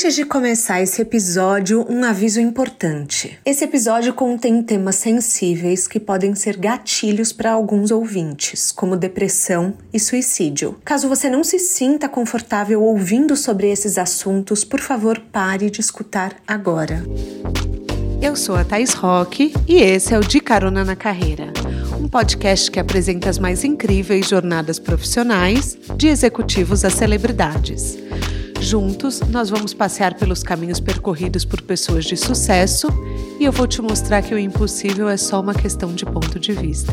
Antes de começar esse episódio, um aviso importante. Esse episódio contém temas sensíveis que podem ser gatilhos para alguns ouvintes, como depressão e suicídio. Caso você não se sinta confortável ouvindo sobre esses assuntos, por favor, pare de escutar agora. Eu sou a Thais Roque e esse é o De Carona na Carreira, um podcast que apresenta as mais incríveis jornadas profissionais de executivos a celebridades. Juntos, nós vamos passear pelos caminhos percorridos por pessoas de sucesso e eu vou te mostrar que o impossível é só uma questão de ponto de vista.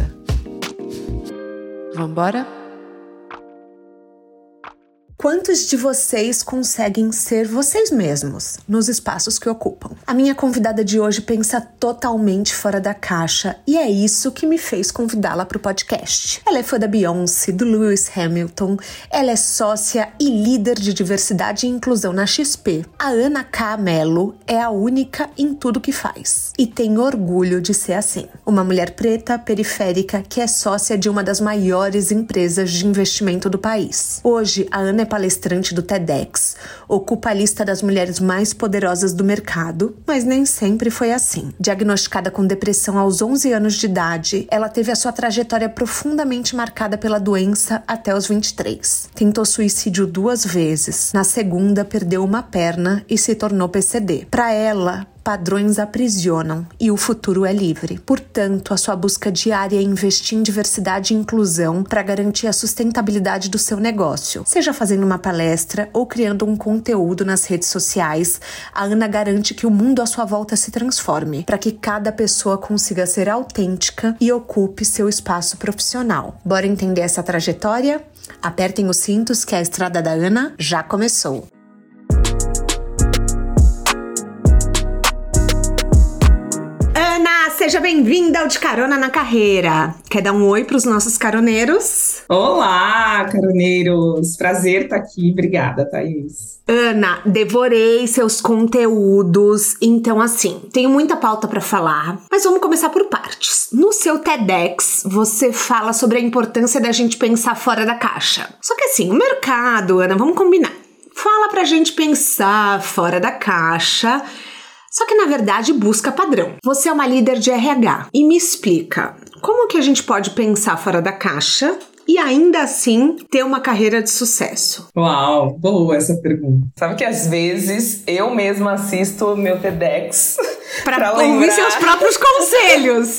Vamos embora? Quantos de vocês conseguem ser vocês mesmos nos espaços que ocupam? A minha convidada de hoje pensa totalmente fora da caixa e é isso que me fez convidá-la para o podcast. Ela é fã da Beyoncé, do Lewis Hamilton, ela é sócia e líder de diversidade e inclusão na XP. A Ana K. Mello é a única em tudo que faz e tem orgulho de ser assim. Uma mulher preta, periférica, que é sócia de uma das maiores empresas de investimento do país. Hoje, a Ana é palestrante do TEDx, ocupa a lista das mulheres mais poderosas do mercado, mas nem sempre foi assim. Diagnosticada com depressão aos 11 anos de idade, ela teve a sua trajetória profundamente marcada pela doença até os 23. Tentou suicídio duas vezes. Na segunda, perdeu uma perna e se tornou PCD. Para ela, padrões aprisionam e o futuro é livre. Portanto, a sua busca diária é investir em diversidade e inclusão para garantir a sustentabilidade do seu negócio. Seja fazendo uma palestra ou criando um conteúdo nas redes sociais, a Ana garante que o mundo à sua volta se transforme, para que cada pessoa consiga ser autêntica e ocupe seu espaço profissional. Bora entender essa trajetória? Apertem os cintos que a estrada da Ana já começou. Seja bem-vinda ao De Carona na Carreira. Quer dar um oi para os nossos caroneiros? Olá, caroneiros! Prazer estar tá aqui. Obrigada, Thaís. Ana, devorei seus conteúdos, então assim, tenho muita pauta para falar, mas vamos começar por partes. No seu TEDx, você fala sobre a importância da gente pensar fora da caixa. Só que assim, o mercado, Ana, vamos combinar. Fala pra gente pensar fora da caixa só que na verdade busca padrão. Você é uma líder de RH e me explica como que a gente pode pensar fora da caixa e ainda assim ter uma carreira de sucesso? Uau, boa essa pergunta. Sabe que às vezes eu mesma assisto meu TEDx para ouvir seus próprios conselhos.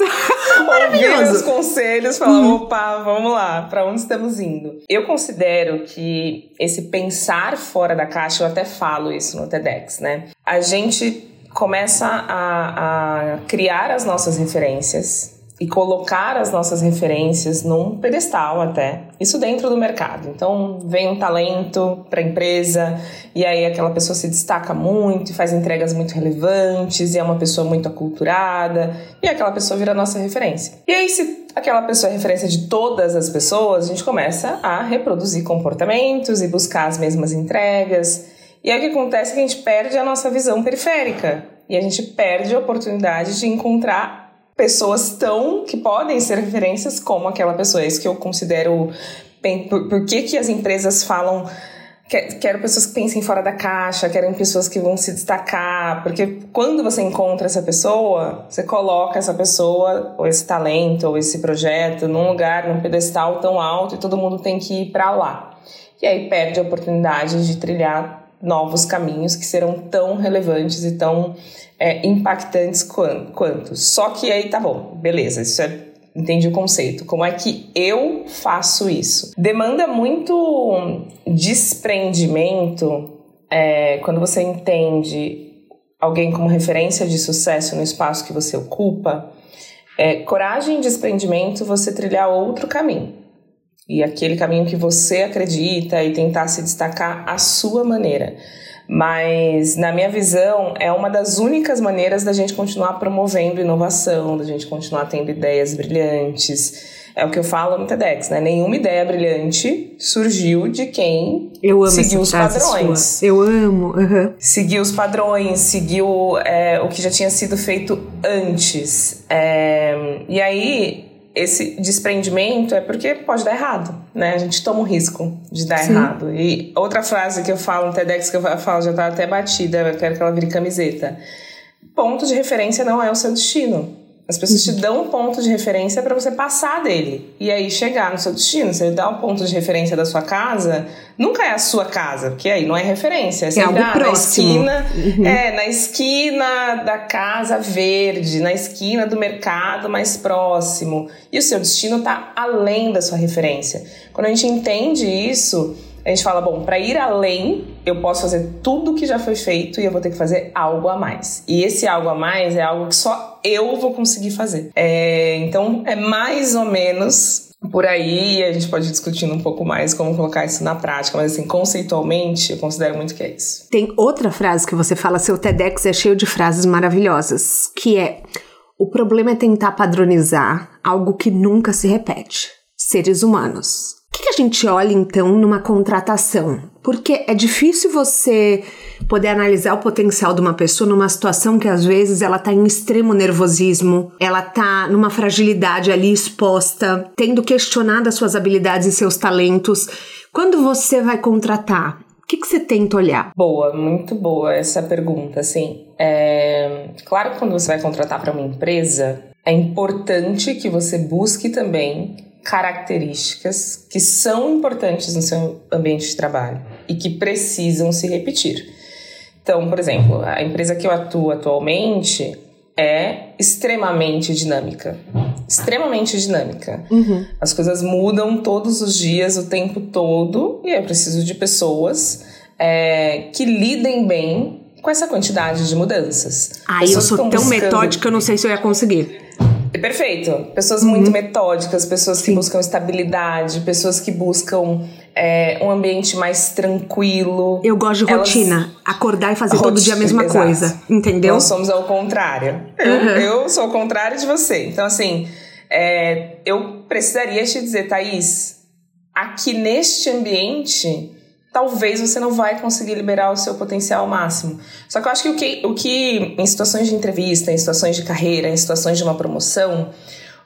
Maravilhoso. Ouvir os conselhos, falar, hum. opa, vamos lá, para onde estamos indo? Eu considero que esse pensar fora da caixa, eu até falo isso no TEDx, né? A gente começa a, a criar as nossas referências e colocar as nossas referências num pedestal até. Isso dentro do mercado. Então, vem um talento para a empresa e aí aquela pessoa se destaca muito faz entregas muito relevantes e é uma pessoa muito aculturada e aquela pessoa vira nossa referência. E aí, se aquela pessoa é referência de todas as pessoas, a gente começa a reproduzir comportamentos e buscar as mesmas entregas e aí o que acontece é que a gente perde a nossa visão periférica e a gente perde a oportunidade de encontrar pessoas tão que podem ser referências como aquela pessoa. É isso que eu considero. Por, por que, que as empresas falam quero pessoas que pensem fora da caixa, querem pessoas que vão se destacar, porque quando você encontra essa pessoa, você coloca essa pessoa, ou esse talento, ou esse projeto, num lugar, num pedestal tão alto e todo mundo tem que ir para lá. E aí perde a oportunidade de trilhar novos caminhos que serão tão relevantes e tão é, impactantes quanto. Só que aí tá bom, beleza, isso é entendi o conceito. Como é que eu faço isso? Demanda muito desprendimento é, quando você entende alguém como referência de sucesso no espaço que você ocupa. É, coragem e desprendimento você trilhar outro caminho e aquele caminho que você acredita e tentar se destacar à sua maneira. Mas, na minha visão, é uma das únicas maneiras da gente continuar promovendo inovação, da gente continuar tendo ideias brilhantes. É o que eu falo no TEDx, né? Nenhuma ideia brilhante surgiu de quem seguiu os padrões. Sua. Eu amo. Uhum. Seguiu os padrões, seguiu é, o que já tinha sido feito antes. É, e aí, esse desprendimento é porque pode dar errado, né? A gente toma o risco de dar Sim. errado. E outra frase que eu falo no TEDx que eu falo já tá até batida, eu quero que ela vire camiseta. Ponto de referência não é o seu destino. As pessoas te dão um ponto de referência para você passar dele e aí chegar no seu destino. Você dá um ponto de referência da sua casa, nunca é a sua casa, porque aí não é referência. É, é algo ah, próximo. na esquina, uhum. é na esquina da casa verde, na esquina do mercado mais próximo. E o seu destino está além da sua referência. Quando a gente entende isso, a gente fala, bom, para ir além, eu posso fazer tudo que já foi feito e eu vou ter que fazer algo a mais. E esse algo a mais é algo que só eu vou conseguir fazer. É, então, é mais ou menos por aí a gente pode discutindo um pouco mais como colocar isso na prática, mas assim, conceitualmente, eu considero muito que é isso. Tem outra frase que você fala, seu TEDx é cheio de frases maravilhosas, que é: o problema é tentar padronizar algo que nunca se repete. Seres humanos. O que, que a gente olha então numa contratação? Porque é difícil você poder analisar o potencial de uma pessoa numa situação que às vezes ela tá em extremo nervosismo, ela tá numa fragilidade ali exposta, tendo questionado as suas habilidades e seus talentos. Quando você vai contratar, o que, que você tenta olhar? Boa, muito boa essa pergunta. Assim, é... claro que quando você vai contratar para uma empresa, é importante que você busque também características que são importantes no seu ambiente de trabalho e que precisam se repetir. Então, por exemplo, a empresa que eu atuo atualmente é extremamente dinâmica. Extremamente dinâmica. Uhum. As coisas mudam todos os dias, o tempo todo, e eu preciso de pessoas é, que lidem bem com essa quantidade de mudanças. Ah, eu sou tão buscando... metódica, eu não sei se eu ia conseguir. Perfeito. Pessoas uhum. muito metódicas, pessoas que Sim. buscam estabilidade, pessoas que buscam é, um ambiente mais tranquilo. Eu gosto de Elas... rotina. Acordar e fazer rotina, todo dia a mesma exato. coisa. Entendeu? Nós somos ao contrário. Eu, uhum. eu sou o contrário de você. Então, assim, é, eu precisaria te dizer, Thaís, aqui neste ambiente talvez você não vai conseguir liberar o seu potencial máximo. Só que eu acho que o que, o que em situações de entrevista, em situações de carreira, em situações de uma promoção,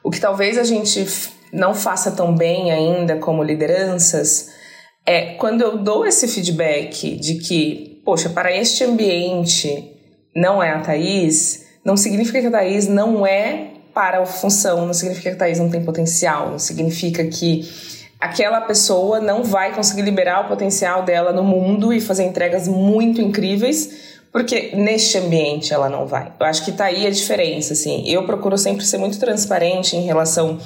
o que talvez a gente não faça tão bem ainda como lideranças é quando eu dou esse feedback de que, poxa, para este ambiente não é a Thaís, não significa que a Thaís não é para a função, não significa que a Thaís não tem potencial, não significa que aquela pessoa não vai conseguir liberar o potencial dela no mundo e fazer entregas muito incríveis, porque neste ambiente ela não vai. Eu acho que tá aí a diferença, assim. Eu procuro sempre ser muito transparente em relação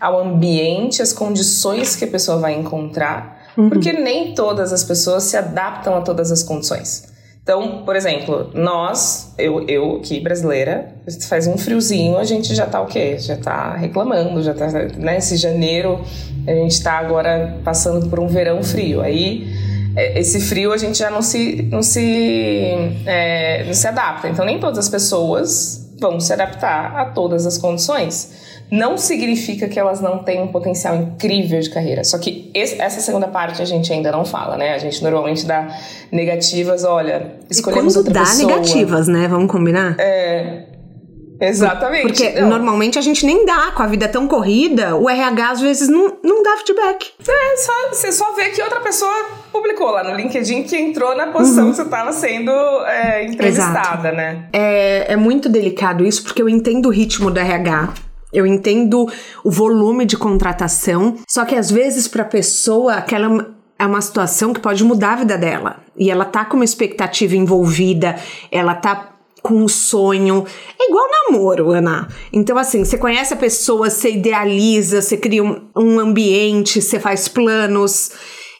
ao ambiente, as condições que a pessoa vai encontrar, uhum. porque nem todas as pessoas se adaptam a todas as condições. Então, por exemplo, nós, eu, eu aqui brasileira, faz um friozinho, a gente já tá o quê? Já tá reclamando, já tá, né? Janeiro, a gente tá agora passando por um verão frio. Aí, é, esse frio a gente já não se, não se, é, não se adapta. Então, nem todas as pessoas vão se adaptar a todas as condições não significa que elas não têm um potencial incrível de carreira. Só que esse, essa segunda parte a gente ainda não fala, né? A gente normalmente dá negativas, olha, escolhemos e outra dá pessoa. negativas, né? Vamos combinar? É. Exatamente. Porque não. normalmente a gente nem dá, com a vida tão corrida, o RH às vezes não, não dá feedback. É, só, você só vê que outra pessoa publicou lá no LinkedIn que entrou na posição uhum. que você estava sendo é, entrevistada, Exato. né? É, é muito delicado isso, porque eu entendo o ritmo do RH. Eu entendo o volume de contratação, só que às vezes para a pessoa aquela é uma situação que pode mudar a vida dela. E ela tá com uma expectativa envolvida, ela tá com um sonho. É igual namoro, Ana. Então, assim, você conhece a pessoa, você idealiza, você cria um, um ambiente, você faz planos.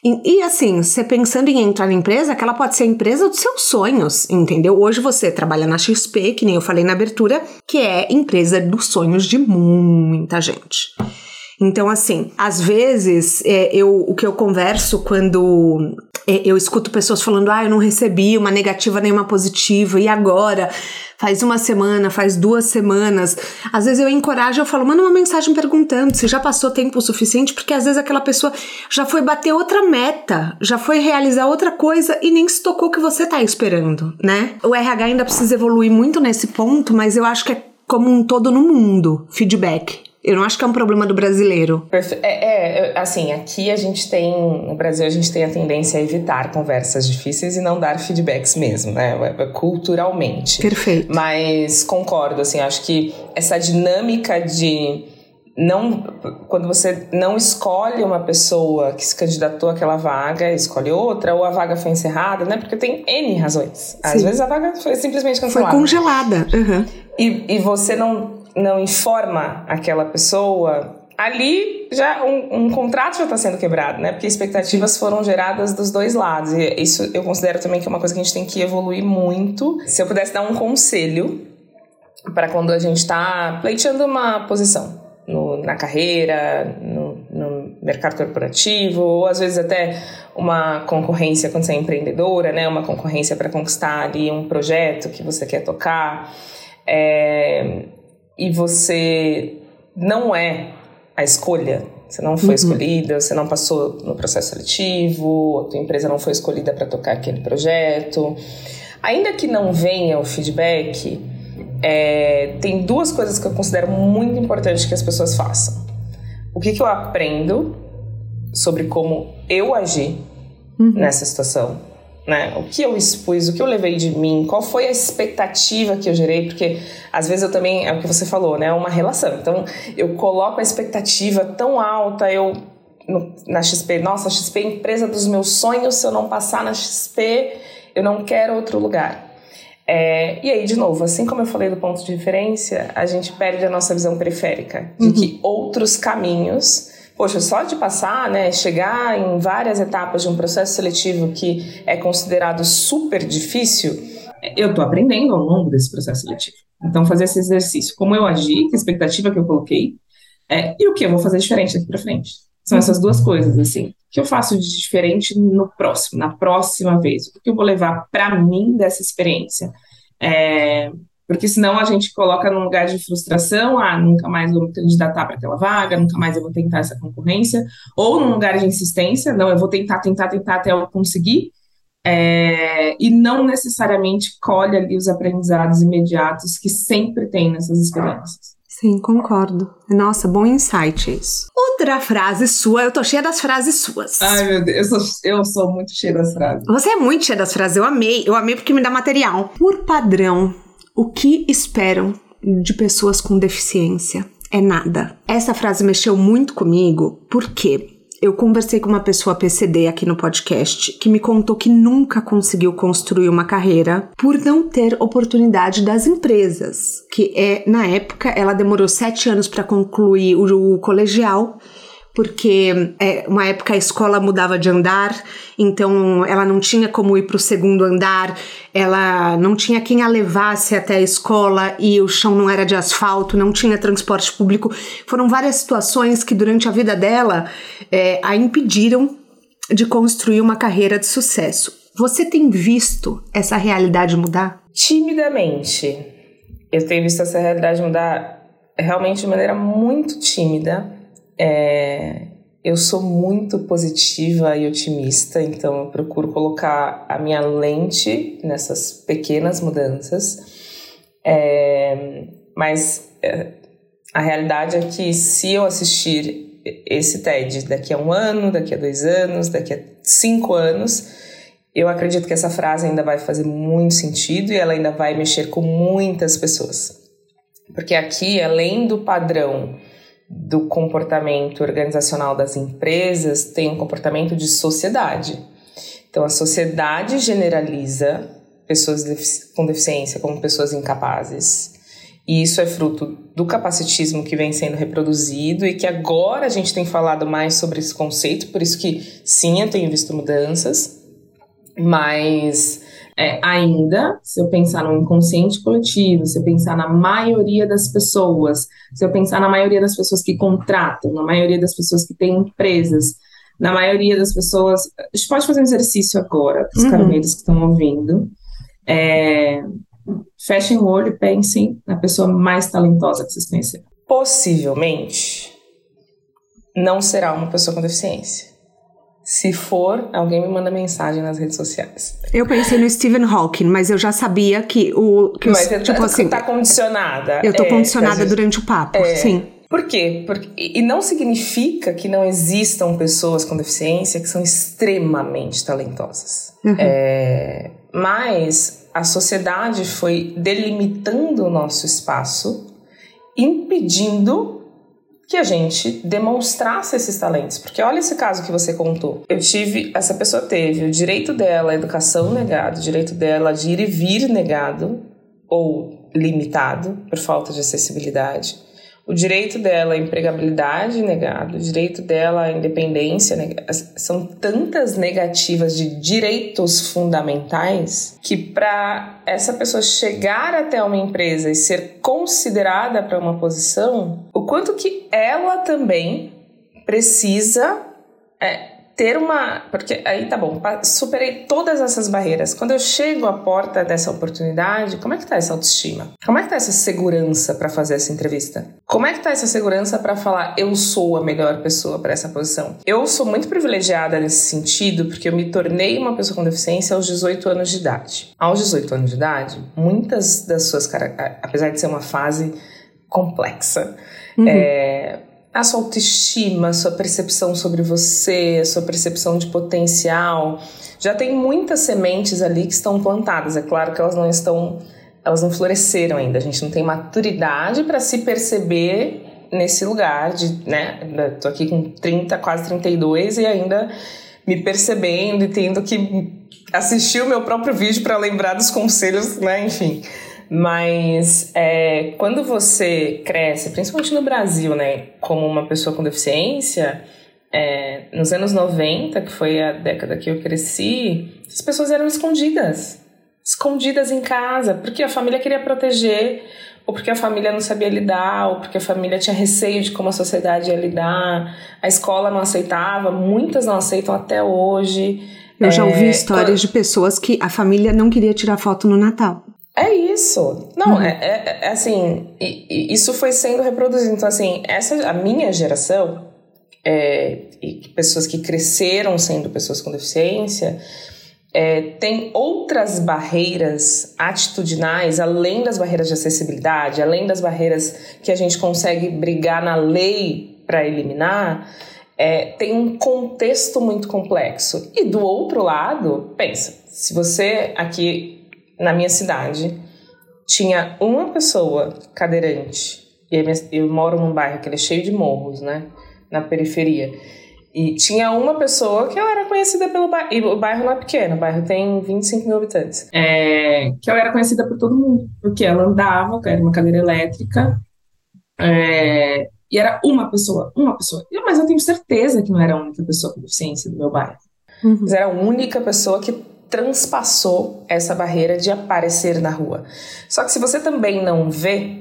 E, e, assim, você pensando em entrar na empresa, que ela pode ser a empresa dos seus sonhos, entendeu? Hoje você trabalha na XP, que nem eu falei na abertura, que é empresa dos sonhos de muita gente. Então, assim, às vezes é, eu, o que eu converso quando eu escuto pessoas falando, ah, eu não recebi uma negativa nem uma positiva, e agora? Faz uma semana, faz duas semanas. Às vezes eu encorajo, eu falo, manda uma mensagem perguntando se já passou tempo suficiente, porque às vezes aquela pessoa já foi bater outra meta, já foi realizar outra coisa e nem se tocou que você tá esperando, né? O RH ainda precisa evoluir muito nesse ponto, mas eu acho que é como um todo no mundo, feedback Eu não acho que é um problema do brasileiro. É, é, assim, aqui a gente tem, no Brasil, a gente tem a tendência a evitar conversas difíceis e não dar feedbacks mesmo, né? É, é culturalmente. Perfeito. Mas concordo, assim, acho que essa dinâmica de não quando você não escolhe uma pessoa que se candidatou àquela vaga, escolhe outra, ou a vaga foi encerrada, né? Porque tem N razões. Às Sim. vezes a vaga foi simplesmente cancelada. Foi congelada. Uhum. E, e você não não informa aquela pessoa, ali já um, um contrato já está sendo quebrado, né? Porque expectativas foram geradas dos dois lados. E isso eu considero também que é uma coisa que a gente tem que evoluir muito. Se eu pudesse dar um conselho para quando a gente está pleiteando uma posição no, na carreira, no, no, mercado corporativo, ou às vezes até uma concorrência quando você é empreendedora, né? Uma concorrência para conquistar ali um projeto que você quer tocar. É, e você não é a escolha, você não foi uhum. escolhida, você não passou no processo seletivo, a tua empresa não foi escolhida para tocar aquele projeto. Ainda que não venha o feedback, é, tem duas coisas que eu considero muito importantes que as pessoas façam. O que, que eu aprendo sobre como eu agi uhum. nessa situação né? O que eu expus, o que eu levei de mim, qual foi a expectativa que eu gerei, porque às vezes eu também, é o que você falou, né? É uma relação. Então, eu coloco a expectativa tão alta, eu no, na XP, nossa, a XP é a empresa dos meus sonhos, se eu não passar na XP, eu não quero outro lugar. É, e aí, de novo, assim como eu falei do ponto de referência, a gente perde a nossa visão periférica de uhum. que outros caminhos poxa, só de passar, né, chegar em várias etapas de um processo seletivo que é considerado super difícil, eu estou aprendendo ao longo desse processo seletivo. Então, fazer esse exercício, como eu agi, que expectativa que eu coloquei, é, e o que eu vou fazer diferente daqui para frente. São essas duas coisas, assim. O que eu faço de diferente no próximo, na próxima vez? O que eu vou levar para mim dessa experiência? É, porque senão a gente coloca num lugar de frustração, ah, nunca mais vou me candidatar para aquela vaga, nunca mais eu vou tentar essa concorrência, ou num lugar de insistência, não, eu vou tentar, tentar, tentar até eu conseguir, é, e não necessariamente colhe ali os aprendizados imediatos que sempre tem nessas experiências. Sim, concordo. Nossa, bom insight isso. Outra frase sua, eu tô cheia das frases suas. Ai, meu Deus, eu sou, eu sou muito cheia das frases. Você é muito cheia das frases, eu amei. Eu amei porque me dá material. Por padrão, o que esperam de pessoas com deficiência? É nada. Essa frase mexeu muito comigo porque eu conversei com uma pessoa PCD aqui no podcast que me contou que nunca conseguiu construir uma carreira por não ter oportunidade das empresas. Que é, na época, ela demorou sete anos para concluir o, o colegial porque é, uma época a escola mudava de andar, então ela não tinha como ir para o segundo andar, ela não tinha quem a levasse até a escola e o chão não era de asfalto, não tinha transporte público. Foram várias situações que durante a vida dela é, a impediram de construir uma carreira de sucesso. Você tem visto essa realidade mudar? Timidamente. Eu tenho visto essa realidade mudar realmente de maneira muito tímida é, eu sou muito positiva e otimista, então eu procuro colocar a minha lente nessas pequenas mudanças. É, mas é, a realidade é que se eu assistir esse TED daqui a um ano, daqui a dois anos, daqui a cinco anos, eu acredito que essa frase ainda vai fazer muito sentido e ela ainda vai mexer com muitas pessoas. Porque aqui, além do padrão do comportamento organizacional das empresas tem um comportamento de sociedade. Então, a sociedade generaliza pessoas com deficiência como pessoas incapazes. E isso é fruto do capacitismo que vem sendo reproduzido e que agora a gente tem falado mais sobre esse conceito, por isso que sim, eu tenho visto mudanças, mas é, ainda, se eu pensar no inconsciente coletivo, se eu pensar na maioria das pessoas, se eu pensar na maioria das pessoas que contratam, na maioria das pessoas que têm empresas, na maioria das pessoas. A gente pode fazer um exercício agora, para os uhum. carameiros que estão ouvindo. É, fechem o olho e pensem na pessoa mais talentosa que vocês conheceram. Possivelmente não será uma pessoa com deficiência. Se for, alguém me manda mensagem nas redes sociais. Eu pensei no Stephen Hawking, mas eu já sabia que o. Que mas os, tipo tá, assim, tá condicionada. Eu tô é, condicionada gente, durante o papo, é, sim. Por quê? Porque, e não significa que não existam pessoas com deficiência que são extremamente talentosas. Uhum. É, mas a sociedade foi delimitando o nosso espaço, impedindo que a gente demonstrasse esses talentos. Porque olha esse caso que você contou. Eu tive, essa pessoa teve o direito dela à educação negado, o direito dela de ir e vir negado ou limitado por falta de acessibilidade o direito dela à empregabilidade negado, o direito dela à independência. São tantas negativas de direitos fundamentais que para essa pessoa chegar até uma empresa e ser considerada para uma posição, o quanto que ela também precisa é, ter uma. Porque aí tá bom, superei todas essas barreiras. Quando eu chego à porta dessa oportunidade, como é que tá essa autoestima? Como é que tá essa segurança para fazer essa entrevista? Como é que tá essa segurança para falar eu sou a melhor pessoa para essa posição? Eu sou muito privilegiada nesse sentido porque eu me tornei uma pessoa com deficiência aos 18 anos de idade. Aos 18 anos de idade, muitas das suas características, apesar de ser uma fase complexa, uhum. é, a sua autoestima, a sua percepção sobre você, a sua percepção de potencial. Já tem muitas sementes ali que estão plantadas. É claro que elas não estão, elas não floresceram ainda. A gente não tem maturidade para se perceber nesse lugar de, né, tô aqui com 30, quase 32 e ainda me percebendo e tendo que assistir o meu próprio vídeo para lembrar dos conselhos, né, enfim. Mas é, quando você cresce, principalmente no Brasil, né, como uma pessoa com deficiência, é, nos anos 90, que foi a década que eu cresci, as pessoas eram escondidas. Escondidas em casa, porque a família queria proteger, ou porque a família não sabia lidar, ou porque a família tinha receio de como a sociedade ia lidar, a escola não aceitava, muitas não aceitam até hoje. Eu já ouvi é, histórias quando... de pessoas que a família não queria tirar foto no Natal. É isso. Não, uhum. é, é, é, assim, isso foi sendo reproduzido. Então, assim, essa, a minha geração, é, e pessoas que cresceram sendo pessoas com deficiência, é, tem outras barreiras atitudinais, além das barreiras de acessibilidade, além das barreiras que a gente consegue brigar na lei para eliminar, é, tem um contexto muito complexo. E do outro lado, pensa, se você aqui na minha cidade tinha uma pessoa cadeirante, e eu moro num bairro que é cheio de morros, né? Na periferia. E tinha uma pessoa que eu era conhecida pelo bairro. E o bairro não é pequeno, o bairro tem 25 mil habitantes. É, que eu era conhecida por todo mundo. Porque ela andava, era uma cadeira elétrica. É, e era uma pessoa, uma pessoa. Mas eu tenho certeza que não era a única pessoa com deficiência do meu bairro. Uhum. Mas era a única pessoa que transpassou essa barreira de aparecer na rua. Só que se você também não vê,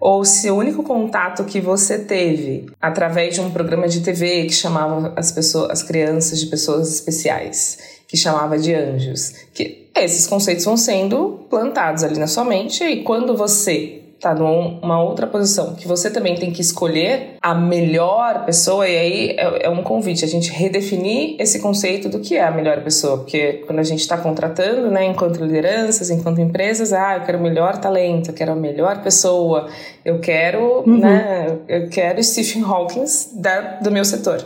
ou se o único contato que você teve através de um programa de TV que chamava as pessoas, as crianças de pessoas especiais, que chamava de anjos, que esses conceitos vão sendo plantados ali na sua mente e quando você tá numa outra posição, que você também tem que escolher a melhor pessoa, e aí é, é um convite, a gente redefinir esse conceito do que é a melhor pessoa, porque quando a gente está contratando, né, enquanto lideranças, enquanto empresas, ah, eu quero o melhor talento, eu quero a melhor pessoa, eu quero, uhum. né, eu quero Stephen Hawking da, do meu setor.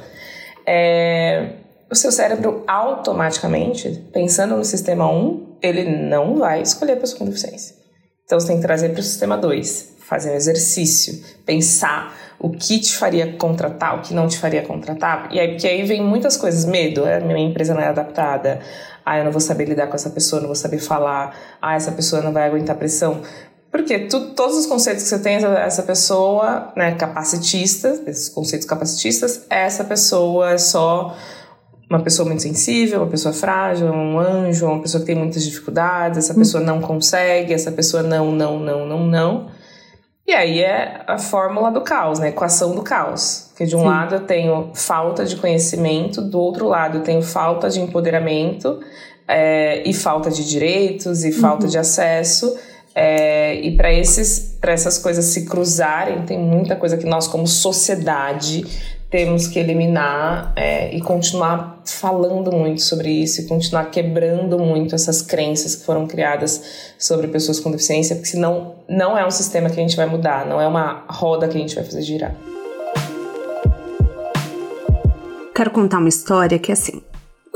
É, o seu cérebro automaticamente, pensando no sistema 1, ele não vai escolher a pessoa com deficiência. Então você tem que trazer para o sistema 2, fazer um exercício, pensar o que te faria contratar, o que não te faria contratar. E aí, porque aí vem muitas coisas, medo, a minha empresa não é adaptada, ah, eu não vou saber lidar com essa pessoa, não vou saber falar, ah, essa pessoa não vai aguentar pressão. Porque tu, todos os conceitos que você tem, essa pessoa, né, capacitista, esses conceitos capacitistas, essa pessoa é só uma pessoa muito sensível, uma pessoa frágil, um anjo, uma pessoa que tem muitas dificuldades, essa pessoa não consegue, essa pessoa não, não, não, não, não. E aí é a fórmula do caos, né? A equação do caos. Que de um Sim. lado eu tenho falta de conhecimento, do outro lado eu tenho falta de empoderamento é, e falta de direitos e falta uhum. de acesso. É, e para essas coisas se cruzarem, tem muita coisa que nós como sociedade temos que eliminar é, e continuar falando muito sobre isso e continuar quebrando muito essas crenças que foram criadas sobre pessoas com deficiência, porque senão não é um sistema que a gente vai mudar, não é uma roda que a gente vai fazer girar. Quero contar uma história que é assim.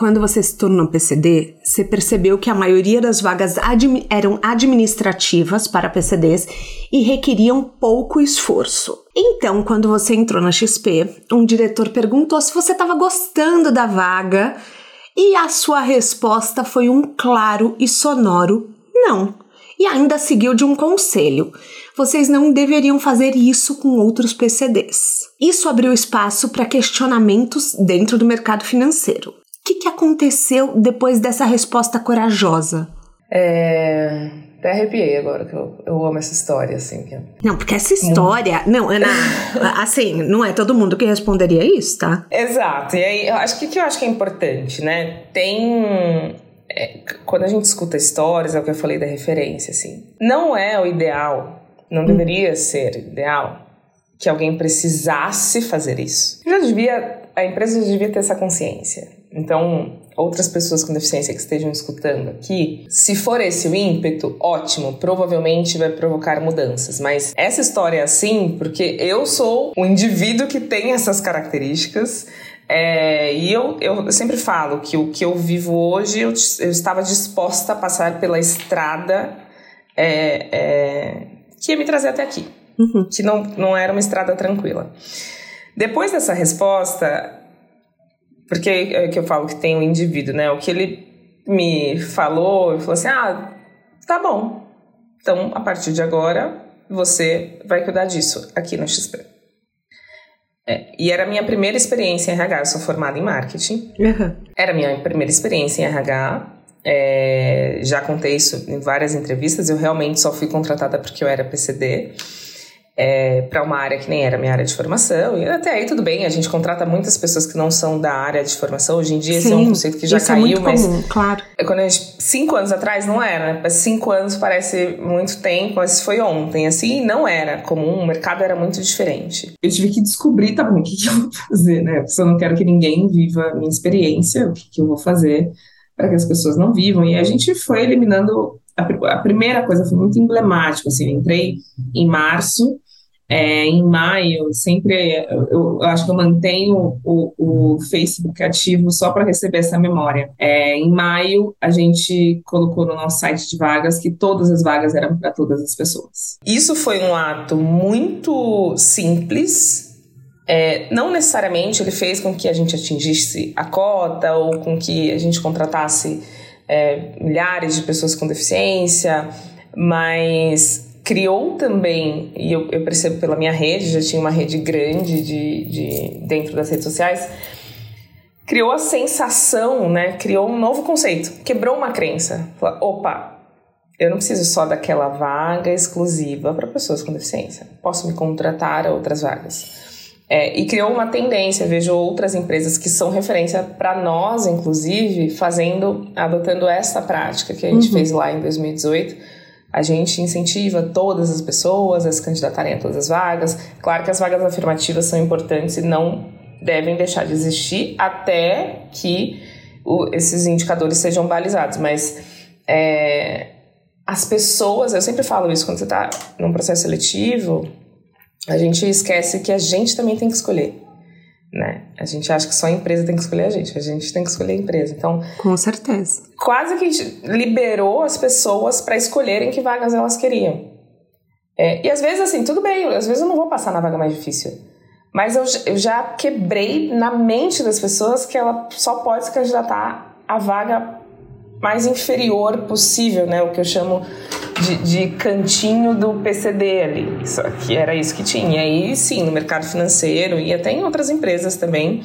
Quando você se tornou PCD, você percebeu que a maioria das vagas admi eram administrativas para PCDs e requeriam pouco esforço. Então, quando você entrou na XP, um diretor perguntou se você estava gostando da vaga e a sua resposta foi um claro e sonoro não. E ainda seguiu de um conselho: vocês não deveriam fazer isso com outros PCDs. Isso abriu espaço para questionamentos dentro do mercado financeiro que, que aconteceu depois dessa resposta corajosa? É. Até arrepiei agora, que eu, eu amo essa história, assim. Que é... Não, porque essa história. Não, Ana, assim, não é todo mundo que responderia isso, tá? Exato. E aí, eu acho que, que eu acho que é importante, né? Tem. É, quando a gente escuta histórias, é o que eu falei da referência, assim. Não é o ideal, não hum. deveria ser ideal que alguém precisasse fazer isso. Já devia. A empresa já devia ter essa consciência então, outras pessoas com deficiência que estejam escutando aqui, se for esse o ímpeto, ótimo, provavelmente vai provocar mudanças. Mas essa história é assim porque eu sou um indivíduo que tem essas características. É, e eu, eu sempre falo que o que eu vivo hoje, eu, eu estava disposta a passar pela estrada é, é, que ia me trazer até aqui. Uhum. Que não, não era uma estrada tranquila. Depois dessa resposta, porque é que eu falo que tem o um indivíduo, né? O que ele me falou, ele falou assim: ah, tá bom. Então, a partir de agora, você vai cuidar disso aqui no XP. É, e era a minha primeira experiência em RH, eu sou formada em marketing. Uhum. Era a minha primeira experiência em RH. É, já contei isso em várias entrevistas, eu realmente só fui contratada porque eu era PCD é, para uma área que nem era minha área de formação. E até aí tudo bem, a gente contrata muitas pessoas que não são da área de formação. Hoje em dia Sim, esse é um conceito que já é caiu, é mas. Comum, claro. É quando a gente, cinco anos atrás não era, né? Cinco anos parece muito tempo, mas foi ontem. Assim, não era comum, o mercado era muito diferente. Eu tive que descobrir, tá bom, o que, que eu vou fazer, né? Porque eu não quero que ninguém viva a minha experiência, o que, que eu vou fazer para que as pessoas não vivam. E a gente foi eliminando. A, a primeira coisa foi muito emblemática, assim, eu entrei em março é, em maio, sempre eu, eu, acho que eu mantenho o, o Facebook ativo só para receber essa memória. É, em maio, a gente colocou no nosso site de vagas que todas as vagas eram para todas as pessoas. Isso foi um ato muito simples. É, não necessariamente ele fez com que a gente atingisse a cota ou com que a gente contratasse é, milhares de pessoas com deficiência, mas criou também, e eu, eu, percebo pela minha rede, já tinha uma rede grande de, de dentro das redes sociais, criou a sensação, né? Criou um novo conceito, quebrou uma crença. Falou, opa, eu não preciso só daquela vaga exclusiva para pessoas com deficiência. Posso me contratar a outras vagas. É, e criou uma tendência, vejo outras empresas que são referência para nós, inclusive, fazendo, adotando essa prática que a gente uhum. fez lá em 2018 a gente incentiva todas as pessoas a se candidatarem a todas as vagas. Claro que as vagas afirmativas são importantes e não devem deixar de existir até que o, esses indicadores sejam balizados. Mas é, as pessoas, eu sempre falo isso, quando você está num processo seletivo, a gente esquece que a gente também tem que escolher né? A gente acha que só a empresa tem que escolher a gente, a gente tem que escolher a empresa. Então, com certeza. Quase que a gente liberou as pessoas para escolherem que vagas elas queriam. É, e às vezes, assim, tudo bem, às vezes eu não vou passar na vaga mais difícil. Mas eu, eu já quebrei na mente das pessoas que ela só pode se candidatar à vaga mais inferior possível, né? O que eu chamo de, de, cantinho do PCD ali, só que era isso que tinha. E aí, sim, no mercado financeiro e até em outras empresas também,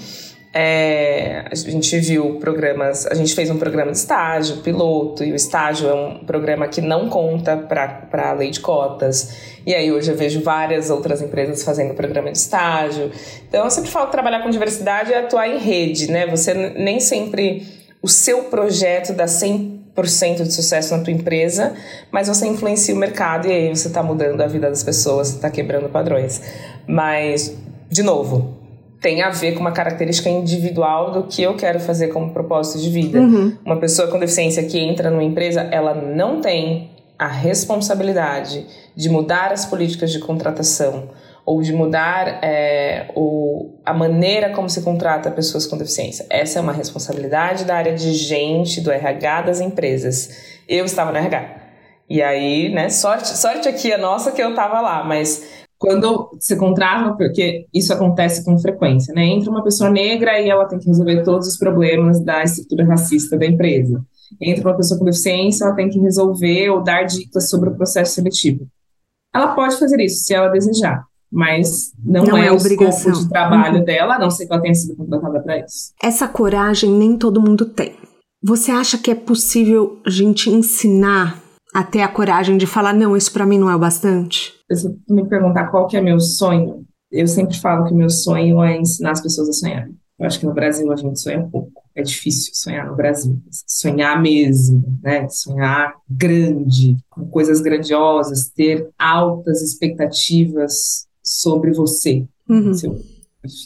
é, a gente viu programas, a gente fez um programa de estágio, piloto, e o estágio é um programa que não conta para a lei de cotas. E aí hoje eu vejo várias outras empresas fazendo programa de estágio. Então eu sempre falo que trabalhar com diversidade é atuar em rede, né? Você nem sempre o seu projeto dá 100% de sucesso na tua empresa, mas você influencia o mercado e aí você está mudando a vida das pessoas, está quebrando padrões. Mas, de novo, tem a ver com uma característica individual do que eu quero fazer como propósito de vida. Uhum. Uma pessoa com deficiência que entra numa empresa, ela não tem a responsabilidade de mudar as políticas de contratação ou de mudar é, o, a maneira como se contrata pessoas com deficiência. Essa é uma responsabilidade da área de gente, do RH das empresas. Eu estava no RH. E aí, né, sorte, sorte aqui a nossa que eu estava lá, mas quando se contrata, porque isso acontece com frequência, né? Entra uma pessoa negra e ela tem que resolver todos os problemas da estrutura racista da empresa. Entra uma pessoa com deficiência, ela tem que resolver ou dar dicas sobre o processo seletivo. Ela pode fazer isso se ela desejar, mas não, não é, é o obrigação. escopo de trabalho uhum. dela, a não ser que ela tenha sido contratada para isso. Essa coragem nem todo mundo tem. Você acha que é possível a gente ensinar até a coragem de falar, não, isso para mim não é o bastante? Se me perguntar qual que é meu sonho, eu sempre falo que meu sonho é ensinar as pessoas a sonhar. Eu acho que no Brasil a gente sonha pouco. É difícil sonhar no Brasil. Sonhar mesmo, né? Sonhar grande, com coisas grandiosas, ter altas expectativas sobre você. Uhum. Eu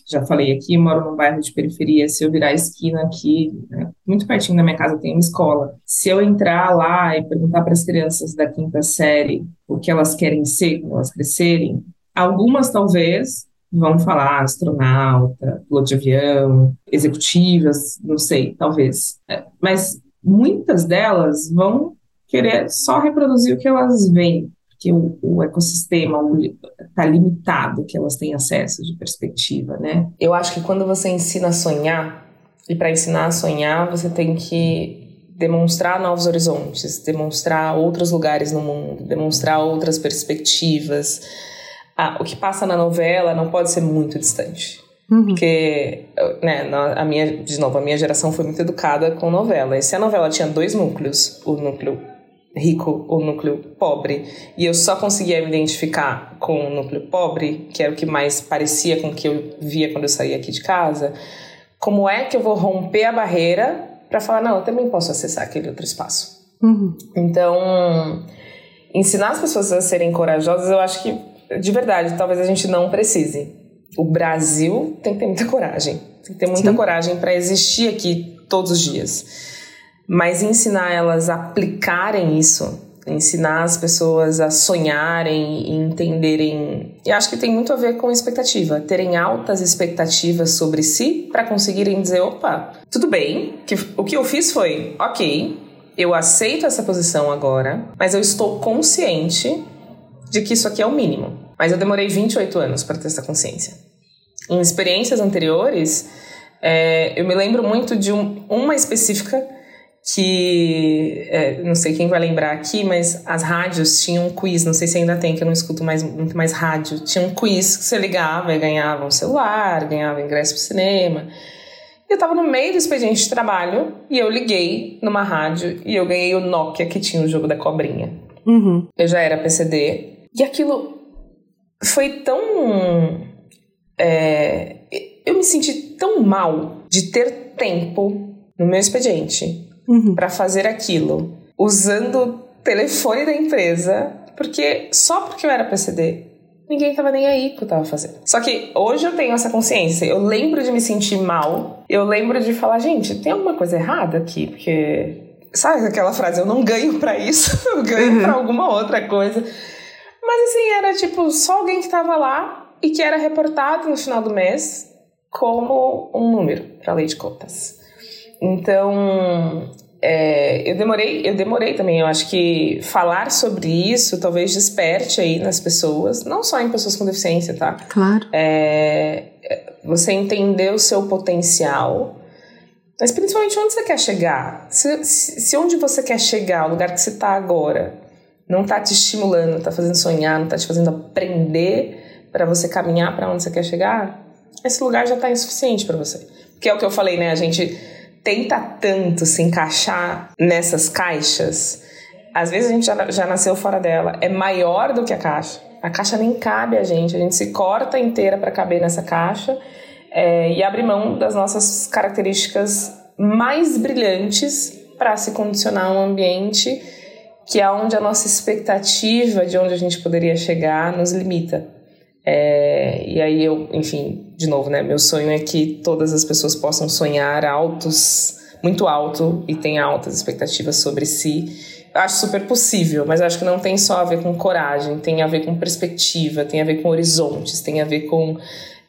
já falei aqui, moro num bairro de periferia, se eu virar a esquina aqui, né, muito pertinho da minha casa tem uma escola. Se eu entrar lá e perguntar para as crianças da quinta série o que elas querem ser quando elas crescerem, algumas talvez vão falar astronauta, piloto de avião, executivas, não sei, talvez. É, mas muitas delas vão querer só reproduzir o que elas veem que o, o ecossistema está limitado, que elas têm acesso de perspectiva, né? Eu acho que quando você ensina a sonhar, e para ensinar a sonhar, você tem que demonstrar novos horizontes, demonstrar outros lugares no mundo, demonstrar outras perspectivas. Ah, o que passa na novela não pode ser muito distante. Uhum. Porque, né, a minha, de novo, a minha geração foi muito educada com novela. E se a novela tinha dois núcleos, o núcleo rico ou núcleo pobre. E eu só conseguia me identificar com o núcleo pobre, que era o que mais parecia com o que eu via quando eu saía aqui de casa. Como é que eu vou romper a barreira para falar, não, eu também posso acessar aquele outro espaço? Uhum. Então, ensinar as pessoas a serem corajosas, eu acho que, de verdade, talvez a gente não precise. O Brasil tem que ter muita coragem. Tem que ter muita Sim. coragem para existir aqui todos os dias mas ensinar elas a aplicarem isso, ensinar as pessoas a sonharem e entenderem. E acho que tem muito a ver com expectativa, terem altas expectativas sobre si para conseguirem dizer: opa, tudo bem, que, o que eu fiz foi, ok, eu aceito essa posição agora, mas eu estou consciente de que isso aqui é o mínimo. Mas eu demorei 28 anos para ter essa consciência. Em experiências anteriores, é, eu me lembro muito de um, uma específica que é, não sei quem vai lembrar aqui, mas as rádios tinham um quiz, não sei se ainda tem, que eu não escuto mais, muito mais rádio. Tinha um quiz que você ligava e ganhava um celular, ganhava ingresso pro cinema. Eu tava no meio do expediente de trabalho e eu liguei numa rádio e eu ganhei o Nokia que tinha o jogo da cobrinha. Uhum. Eu já era PCD. E aquilo foi tão. É, eu me senti tão mal de ter tempo no meu expediente uhum. para fazer aquilo, usando o telefone da empresa, porque só porque eu era PCD, ninguém tava nem aí que eu tava fazendo. Só que hoje eu tenho essa consciência, eu lembro de me sentir mal, eu lembro de falar, gente, tem alguma coisa errada aqui, porque sabe aquela frase, eu não ganho para isso, eu ganho uhum. para alguma outra coisa. Mas assim, era tipo só alguém que tava lá e que era reportado no final do mês como um número para lei de cotas. Então, é, eu demorei, eu demorei também. Eu acho que falar sobre isso talvez desperte aí nas pessoas, não só em pessoas com deficiência, tá? Claro. É, você entender o seu potencial, mas principalmente onde você quer chegar. Se, se, se onde você quer chegar, o lugar que você está agora, não está te estimulando, está fazendo sonhar, não está te fazendo aprender para você caminhar para onde você quer chegar, esse lugar já está insuficiente para você. Que é o que eu falei, né? A gente tenta tanto se encaixar nessas caixas, às vezes a gente já, já nasceu fora dela, é maior do que a caixa. A caixa nem cabe a gente, a gente se corta inteira para caber nessa caixa é, e abre mão das nossas características mais brilhantes para se condicionar a um ambiente que é onde a nossa expectativa de onde a gente poderia chegar nos limita. É, e aí eu, enfim, de novo, né? Meu sonho é que todas as pessoas possam sonhar altos, muito alto e tenham altas expectativas sobre si. Acho super possível, mas acho que não tem só a ver com coragem, tem a ver com perspectiva, tem a ver com horizontes, tem a ver com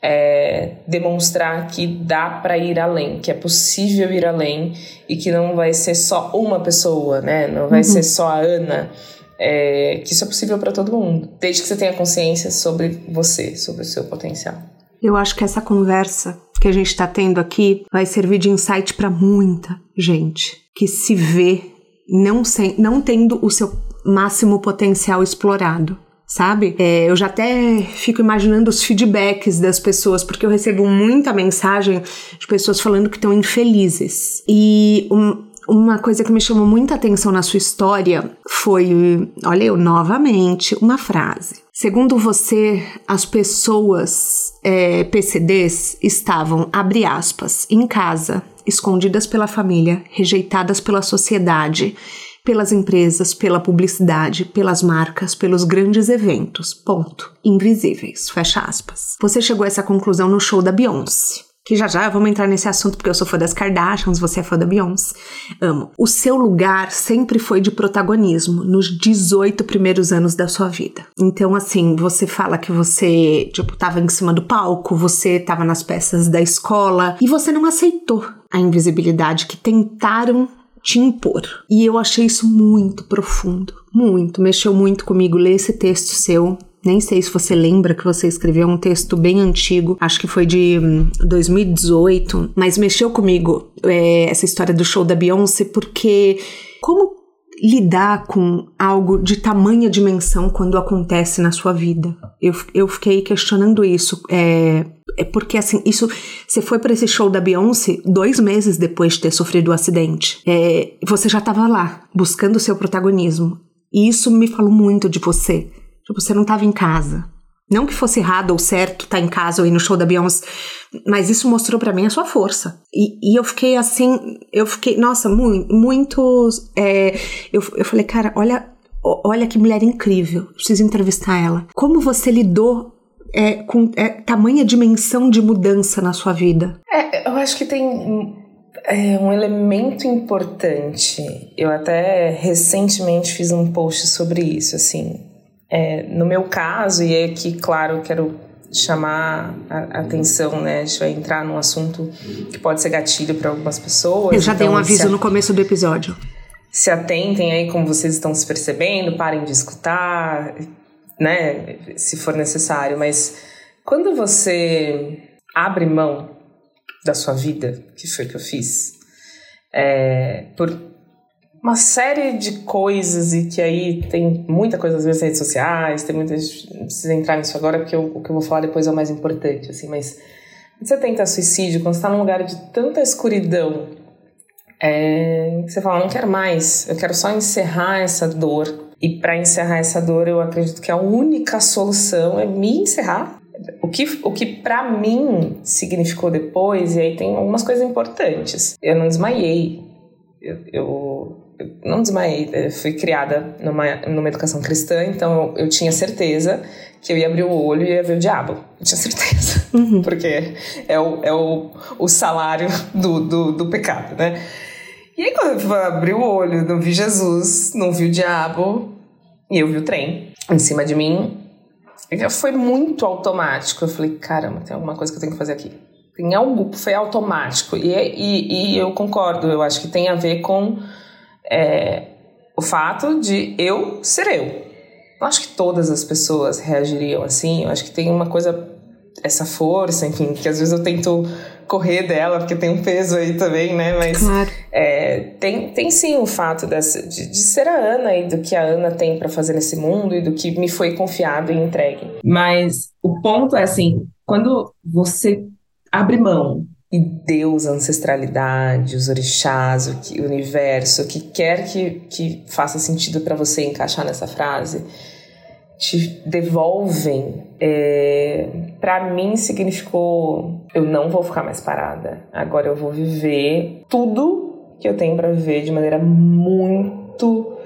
é, demonstrar que dá para ir além, que é possível ir além e que não vai ser só uma pessoa, né? Não vai uhum. ser só a Ana. É, que isso é possível para todo mundo, desde que você tenha consciência sobre você, sobre o seu potencial. Eu acho que essa conversa que a gente está tendo aqui vai servir de insight para muita gente que se vê não, sem, não tendo o seu máximo potencial explorado. Sabe? É, eu já até fico imaginando os feedbacks das pessoas, porque eu recebo muita mensagem de pessoas falando que estão infelizes. E um, uma coisa que me chamou muita atenção na sua história foi, olha eu novamente, uma frase. Segundo você, as pessoas é, PCDs estavam, abre aspas, em casa, escondidas pela família, rejeitadas pela sociedade, pelas empresas, pela publicidade, pelas marcas, pelos grandes eventos. Ponto. Invisíveis. Fecha aspas. Você chegou a essa conclusão no show da Beyoncé que já já vamos entrar nesse assunto porque eu sou fã das Kardashians, você é fã da Beyoncé. Amo. O seu lugar sempre foi de protagonismo nos 18 primeiros anos da sua vida. Então, assim, você fala que você, tipo, tava em cima do palco, você tava nas peças da escola e você não aceitou a invisibilidade que tentaram te impor. E eu achei isso muito profundo, muito, mexeu muito comigo ler esse texto seu nem sei se você lembra que você escreveu um texto bem antigo, acho que foi de 2018, hum, mas mexeu comigo é, essa história do show da Beyoncé, porque como lidar com algo de tamanha dimensão quando acontece na sua vida? Eu, eu fiquei questionando isso. É, é porque assim, isso. Você foi para esse show da Beyoncé dois meses depois de ter sofrido o acidente. É, você já estava lá, buscando o seu protagonismo. E isso me falou muito de você. Tipo, você não estava em casa. Não que fosse errado ou certo estar tá em casa ou ir no show da Beyoncé, mas isso mostrou para mim a sua força. E, e, eu fiquei assim, eu fiquei, nossa, muito, muito. É, eu, eu falei, cara, olha, olha que mulher incrível, preciso entrevistar ela. Como você lidou é, com é, tamanha dimensão de mudança na sua vida? É, eu acho que tem é, um elemento importante. Eu até recentemente fiz um post sobre isso, assim. É, no meu caso, e aqui, claro, quero chamar a atenção, né? A gente vai entrar num assunto que pode ser gatilho para algumas pessoas. Eu já então, dei um aviso no começo do episódio. Se atentem aí como vocês estão se percebendo, parem de escutar, né? Se for necessário. Mas quando você abre mão da sua vida, que foi o que eu fiz, é, por uma série de coisas e que aí tem muita coisa às vezes nas redes sociais, tem muitas. Não precisa entrar nisso agora porque eu, o que eu vou falar depois é o mais importante, assim, mas você tenta suicídio, quando está num lugar de tanta escuridão, é, você fala, não quero mais, eu quero só encerrar essa dor. E para encerrar essa dor, eu acredito que a única solução é me encerrar. O que, o que para mim significou depois, e aí tem algumas coisas importantes. Eu não desmaiei. eu, eu não desmaiei, fui criada numa, numa educação cristã, então eu, eu, tinha certeza que eu ia abrir o olho e ia ver o diabo. Eu tinha certeza. Uhum. Porque é o, é o, o salário do, do, do pecado, né? E aí, quando eu abri o olho, não vi Jesus, não vi o diabo, e eu vi o trem em cima de mim, foi muito automático. Eu falei, caramba, tem alguma coisa que eu tenho que fazer aqui. Tem algo, foi automático. E, e, e eu concordo, eu acho que tem a ver com é, o fato de eu ser eu. Não acho que todas as pessoas reagiriam assim. Eu acho que tem uma coisa, essa força, enfim, que às vezes eu tento correr dela, porque tem um peso aí também, né? Mas claro. é, tem, tem sim o fato dessa, de, de ser a Ana e do que a Ana tem para fazer nesse mundo e do que me foi confiado e entregue. Mas o ponto é assim, quando você abre mão e Deus, a ancestralidade, os orixás, o, que, o universo, o que quer que, que faça sentido para você encaixar nessa frase, te devolvem. É, para mim significou eu não vou ficar mais parada. Agora eu vou viver tudo que eu tenho para viver de maneira muito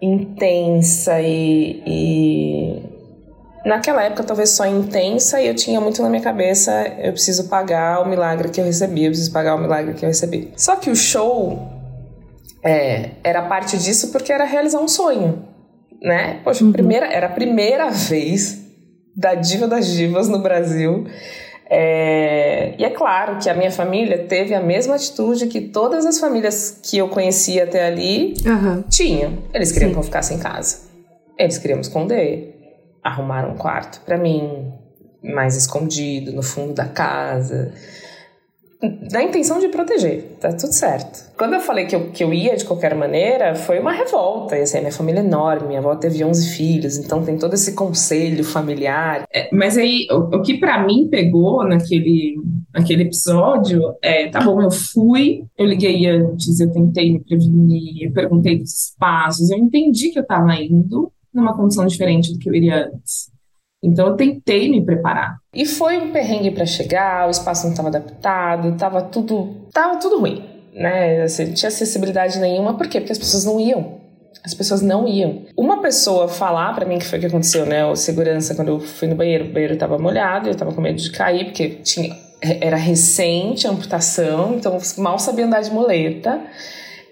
intensa e, e Naquela época, talvez só intensa, e eu tinha muito na minha cabeça: eu preciso pagar o milagre que eu recebi, eu preciso pagar o milagre que eu recebi. Só que o show é, era parte disso porque era realizar um sonho, né? Poxa, uhum. primeira, era a primeira vez da Diva das Divas no Brasil. É, e é claro que a minha família teve a mesma atitude que todas as famílias que eu conhecia até ali uhum. tinham. Eles queriam Sim. que eu ficasse em casa. Eles queriam me esconder arrumar um quarto para mim, mais escondido, no fundo da casa, na intenção de proteger, tá tudo certo. Quando eu falei que eu, que eu ia de qualquer maneira, foi uma revolta. E, assim, minha família é enorme, minha avó teve 11 filhos, então tem todo esse conselho familiar. É, mas aí, o, o que para mim pegou naquele, naquele episódio é: tá bom, eu fui, eu liguei antes, eu tentei me prevenir, eu perguntei dos espaços, eu entendi que eu tava indo, numa condição diferente do que eu iria antes. Então eu tentei me preparar. E foi um perrengue para chegar, o espaço não estava adaptado, estava tudo, tava tudo ruim, né? Assim, não tinha acessibilidade nenhuma, por quê? Porque as pessoas não iam. As pessoas não iam. Uma pessoa falar para mim que foi o que aconteceu, né? O segurança quando eu fui no banheiro, o banheiro estava molhado, eu estava com medo de cair porque tinha era recente a amputação, então mal sabia andar de muleta.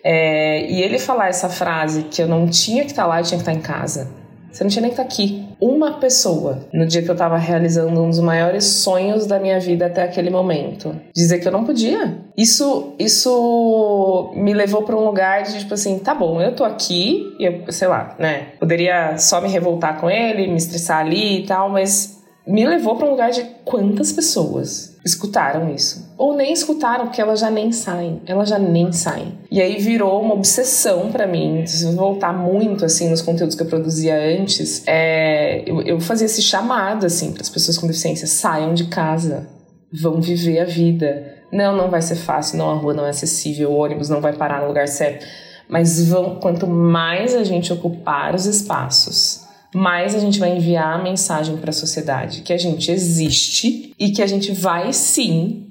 É, e ele falar essa frase que eu não tinha que estar tá lá, eu tinha que estar tá em casa. Você não tinha nem que estar tá aqui. Uma pessoa, no dia que eu estava realizando um dos maiores sonhos da minha vida até aquele momento, dizer que eu não podia. Isso, isso me levou para um lugar de tipo assim, tá bom, eu tô aqui, eu, sei lá, né? Poderia só me revoltar com ele, me estressar ali e tal, mas me levou para um lugar de quantas pessoas escutaram isso. Ou nem escutaram, porque elas já nem saem. Elas já nem saem. E aí virou uma obsessão para mim. Se eu voltar muito, assim, nos conteúdos que eu produzia antes, é, eu, eu fazia esse chamado, assim, para as pessoas com deficiência: saiam de casa, vão viver a vida. Não, não vai ser fácil, não, a rua não é acessível, o ônibus não vai parar no lugar certo. Mas vão, quanto mais a gente ocupar os espaços mais a gente vai enviar a mensagem para a sociedade que a gente existe e que a gente vai sim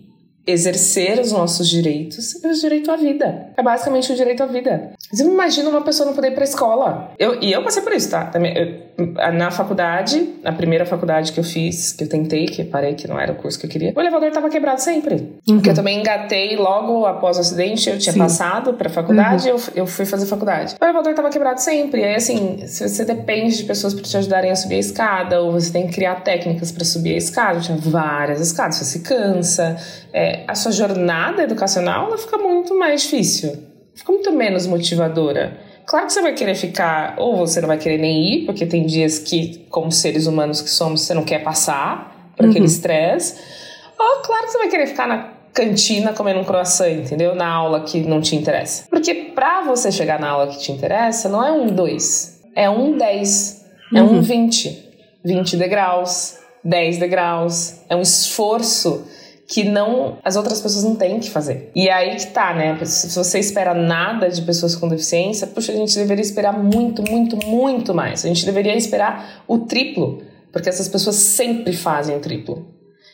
exercer os nossos direitos e o direito à vida. É basicamente o direito à vida. Você imagina uma pessoa não poder ir para a escola. Eu, e eu passei por isso, tá? Também, eu, na faculdade, na primeira faculdade que eu fiz, que eu tentei, que parei, que não era o curso que eu queria, o elevador estava quebrado sempre. Uhum. Porque eu também engatei logo após o acidente, eu tinha Sim. passado para a faculdade, uhum. eu, eu fui fazer faculdade. O elevador estava quebrado sempre. E aí, assim, se você depende de pessoas para te ajudarem a subir a escada, ou você tem que criar técnicas para subir a escada, tinha várias escadas, você se cansa. É, a sua jornada educacional ela fica muito mais difícil, fica muito menos motivadora. Claro que você vai querer ficar, ou você não vai querer nem ir, porque tem dias que, como seres humanos que somos, você não quer passar por uhum. aquele estresse. Ou claro que você vai querer ficar na cantina comendo um croissant, entendeu? Na aula que não te interessa. Porque pra você chegar na aula que te interessa, não é um dois, é um dez, é um uhum. vinte. 20 degraus, 10 degraus. É um esforço que não as outras pessoas não têm que fazer. E aí que tá, né? Se você espera nada de pessoas com deficiência, puxa, a gente deveria esperar muito, muito, muito mais. A gente deveria esperar o triplo, porque essas pessoas sempre fazem o triplo.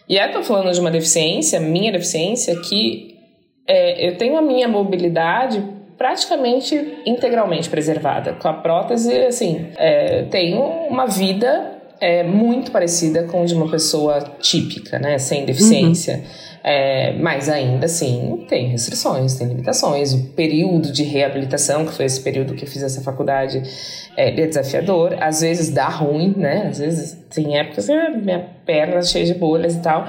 E aí eu tô falando de uma deficiência, minha deficiência, que é, eu tenho a minha mobilidade praticamente integralmente preservada. Com a prótese, assim, é, tenho uma vida é muito parecida com de uma pessoa típica, né, sem deficiência. Uhum. É, mas ainda assim tem restrições, tem limitações. O período de reabilitação, que foi esse período que eu fiz essa faculdade, é, é desafiador. Às vezes dá ruim, né? Às vezes tem épocas que minha perna cheia de bolhas e tal.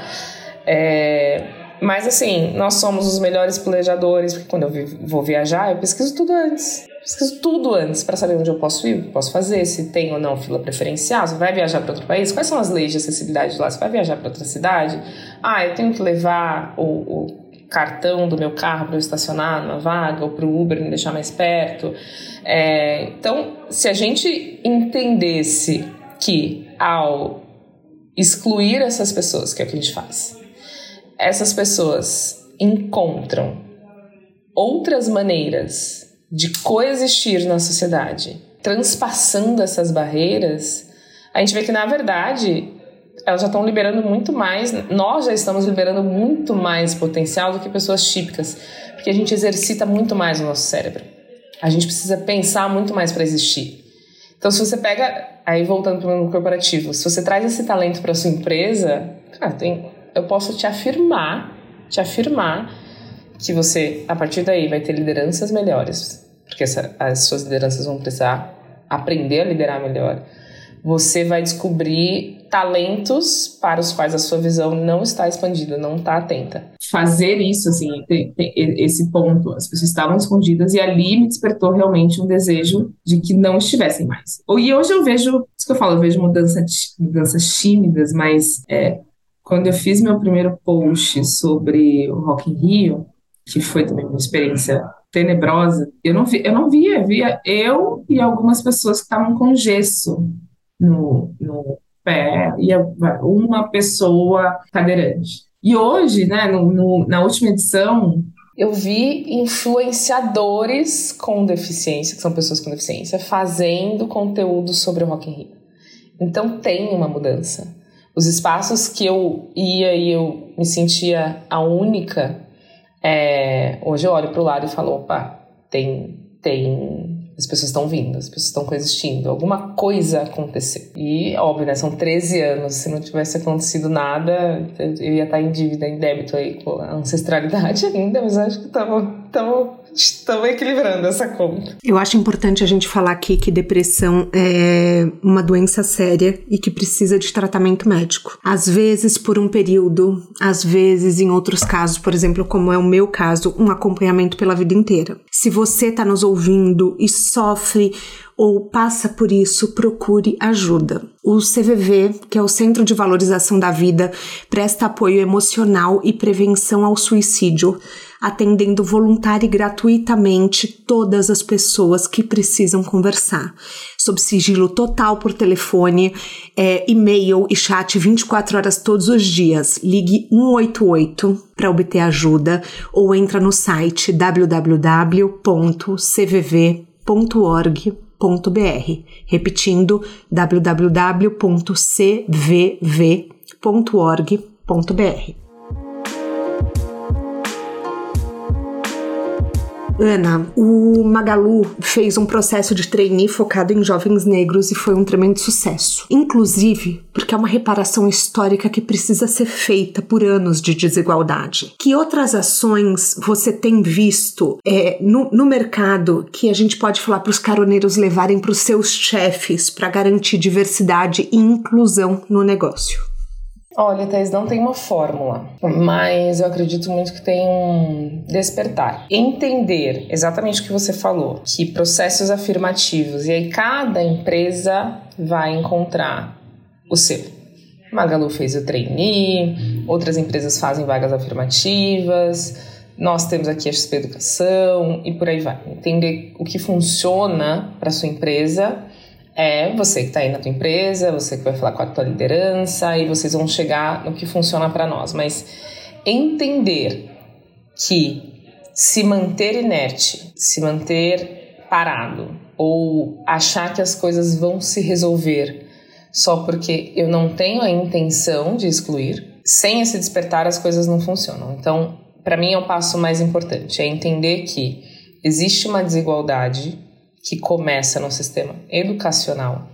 É, mas assim, nós somos os melhores planejadores, porque quando eu vou viajar, eu pesquiso tudo antes pesquiso tudo antes para saber onde eu posso ir, o que posso fazer, se tem ou não fila preferencial, você vai viajar para outro país, quais são as leis de acessibilidade lá, você vai viajar para outra cidade, ah, eu tenho que levar o, o cartão do meu carro para eu estacionar numa vaga ou para o Uber me deixar mais perto. É, então, se a gente entendesse que ao excluir essas pessoas, que é o que a gente faz, essas pessoas encontram outras maneiras de coexistir na sociedade, transpassando essas barreiras, a gente vê que, na verdade, elas já estão liberando muito mais, nós já estamos liberando muito mais potencial do que pessoas típicas, porque a gente exercita muito mais o nosso cérebro. A gente precisa pensar muito mais para existir. Então, se você pega aí voltando para o mundo corporativo, se você traz esse talento para sua empresa, cara, tem, eu posso te afirmar, te afirmar que você, a partir daí, vai ter lideranças melhores, porque essa, as suas lideranças vão precisar aprender a liderar melhor. Você vai descobrir talentos para os quais a sua visão não está expandida, não está atenta. Fazer isso, assim, esse ponto, as pessoas estavam escondidas e ali me despertou realmente um desejo de que não estivessem mais. E hoje eu vejo, isso que eu falo, eu vejo mudança, mudanças tímidas, mas é, quando eu fiz meu primeiro post sobre o Rock in Rio, que foi também uma experiência tenebrosa, eu não, vi, eu não via, via eu e algumas pessoas que estavam com gesso no, no pé e uma pessoa cadeirante. E hoje, né, no, no, na última edição, eu vi influenciadores com deficiência, que são pessoas com deficiência, fazendo conteúdo sobre o Rock in Rio. Então tem uma mudança. Os espaços que eu ia e eu me sentia a única é, hoje eu olho para o lado e falo, opa, tem, tem as pessoas estão vindo, as pessoas estão coexistindo, alguma coisa aconteceu. E, óbvio, né, são 13 anos, se não tivesse acontecido nada, eu ia estar em dívida, em débito aí com a ancestralidade ainda, mas acho que estamos estamos equilibrando essa conta. Eu acho importante a gente falar aqui que depressão é uma doença séria e que precisa de tratamento médico. Às vezes por um período, às vezes em outros casos, por exemplo, como é o meu caso, um acompanhamento pela vida inteira. Se você está nos ouvindo e sofre ou passa por isso, procure ajuda. O CVV, que é o Centro de Valorização da Vida, presta apoio emocional e prevenção ao suicídio atendendo voluntária e gratuitamente todas as pessoas que precisam conversar. Sob sigilo total por telefone, é, e-mail e chat 24 horas todos os dias. Ligue 188 para obter ajuda ou entra no site www.cvv.org.br. Repetindo, www.cvv.org.br. Ana, o Magalu fez um processo de trainee focado em jovens negros e foi um tremendo sucesso. Inclusive, porque é uma reparação histórica que precisa ser feita por anos de desigualdade. Que outras ações você tem visto é, no, no mercado que a gente pode falar para os caroneiros levarem para os seus chefes para garantir diversidade e inclusão no negócio? Olha, Thais, não tem uma fórmula, mas eu acredito muito que tem um despertar. Entender exatamente o que você falou, que processos afirmativos, e aí cada empresa vai encontrar o seu. Magalu fez o trainee, outras empresas fazem vagas afirmativas, nós temos aqui a XP Educação e por aí vai. Entender o que funciona para sua empresa é você que está aí na tua empresa, você que vai falar com a tua liderança e vocês vão chegar no que funciona para nós. Mas entender que se manter inerte, se manter parado ou achar que as coisas vão se resolver só porque eu não tenho a intenção de excluir, sem esse despertar as coisas não funcionam. Então, para mim é o passo mais importante, é entender que existe uma desigualdade que começa no sistema educacional,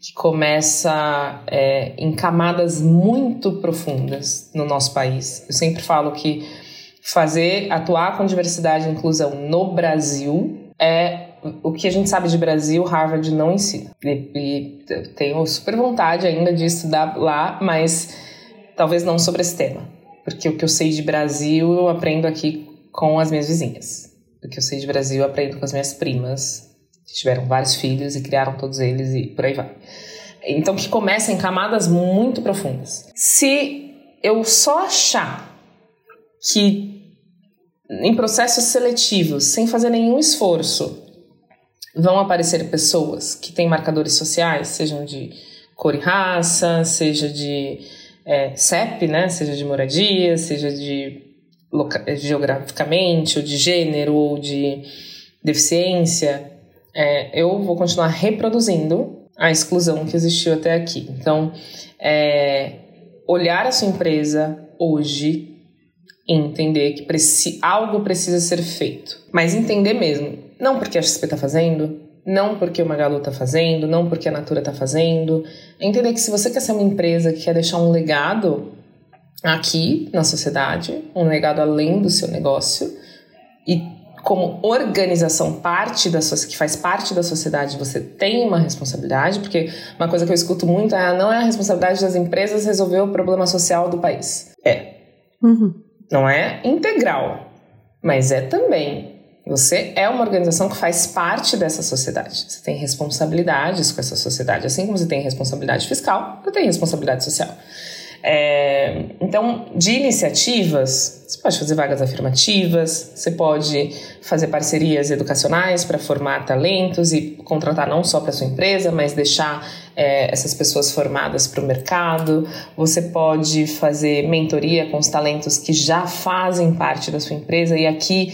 que começa é, em camadas muito profundas no nosso país. Eu sempre falo que fazer, atuar com diversidade e inclusão no Brasil é o que a gente sabe de Brasil, Harvard não ensina. E, e tenho super vontade ainda de estudar lá, mas talvez não sobre esse tema. Porque o que eu sei de Brasil eu aprendo aqui com as minhas vizinhas. O que eu sei de Brasil eu aprendo com as minhas primas, tiveram vários filhos e criaram todos eles e por aí vai. Então, que começa em camadas muito profundas. Se eu só achar que em processos seletivos, sem fazer nenhum esforço, vão aparecer pessoas que têm marcadores sociais, sejam de cor e raça, seja de é, CEP, né, seja de moradia, seja de geograficamente, ou de gênero, ou de deficiência, é, eu vou continuar reproduzindo a exclusão que existiu até aqui. Então, é, olhar a sua empresa hoje e entender que preci algo precisa ser feito. Mas entender mesmo, não porque a XP está fazendo, não porque o Magalu está fazendo, não porque a Natura está fazendo. Entender que se você quer ser uma empresa que quer deixar um legado aqui na sociedade, um legado além do seu negócio, e como organização parte da que faz parte da sociedade, você tem uma responsabilidade, porque uma coisa que eu escuto muito é não é a responsabilidade das empresas resolver o problema social do país. É. Uhum. Não é integral, mas é também. Você é uma organização que faz parte dessa sociedade. Você tem responsabilidades com essa sociedade, assim como você tem responsabilidade fiscal, você tem responsabilidade social. É, então, de iniciativas, você pode fazer vagas afirmativas, você pode fazer parcerias educacionais para formar talentos e contratar não só para sua empresa, mas deixar é, essas pessoas formadas para o mercado. Você pode fazer mentoria com os talentos que já fazem parte da sua empresa. E aqui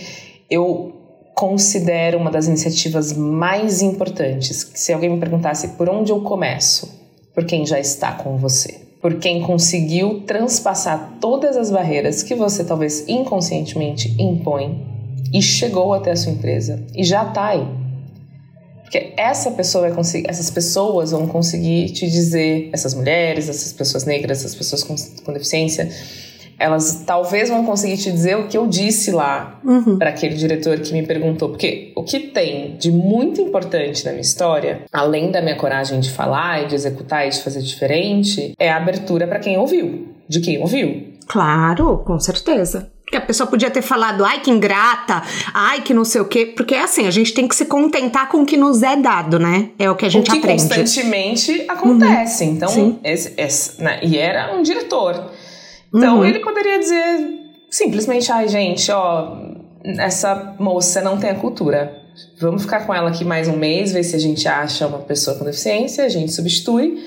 eu considero uma das iniciativas mais importantes. Se alguém me perguntasse por onde eu começo, por quem já está com você por quem conseguiu transpassar todas as barreiras que você talvez inconscientemente impõe e chegou até a sua empresa e já está aí. Porque essa pessoa vai conseguir, essas pessoas vão conseguir te dizer, essas mulheres, essas pessoas negras, essas pessoas com, com deficiência, elas talvez vão conseguir te dizer o que eu disse lá uhum. para aquele diretor que me perguntou. Porque o que tem de muito importante na minha história, além da minha coragem de falar e de executar e de fazer diferente, é a abertura para quem ouviu, de quem ouviu. Claro, com certeza. Porque a pessoa podia ter falado, ai que ingrata, ai que não sei o quê. Porque é assim, a gente tem que se contentar com o que nos é dado, né? É o que a gente o que aprende. constantemente acontece. Uhum. Então, esse, esse, né? e era um diretor. Então uhum. ele poderia dizer simplesmente, ai gente, ó, essa moça não tem a cultura. Vamos ficar com ela aqui mais um mês, ver se a gente acha uma pessoa com deficiência, a gente substitui,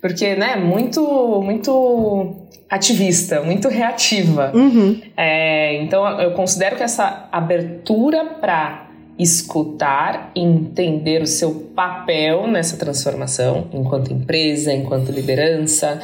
porque, né, muito, muito ativista, muito reativa. Uhum. É, então eu considero que essa abertura para escutar e entender o seu papel nessa transformação, enquanto empresa, enquanto liderança,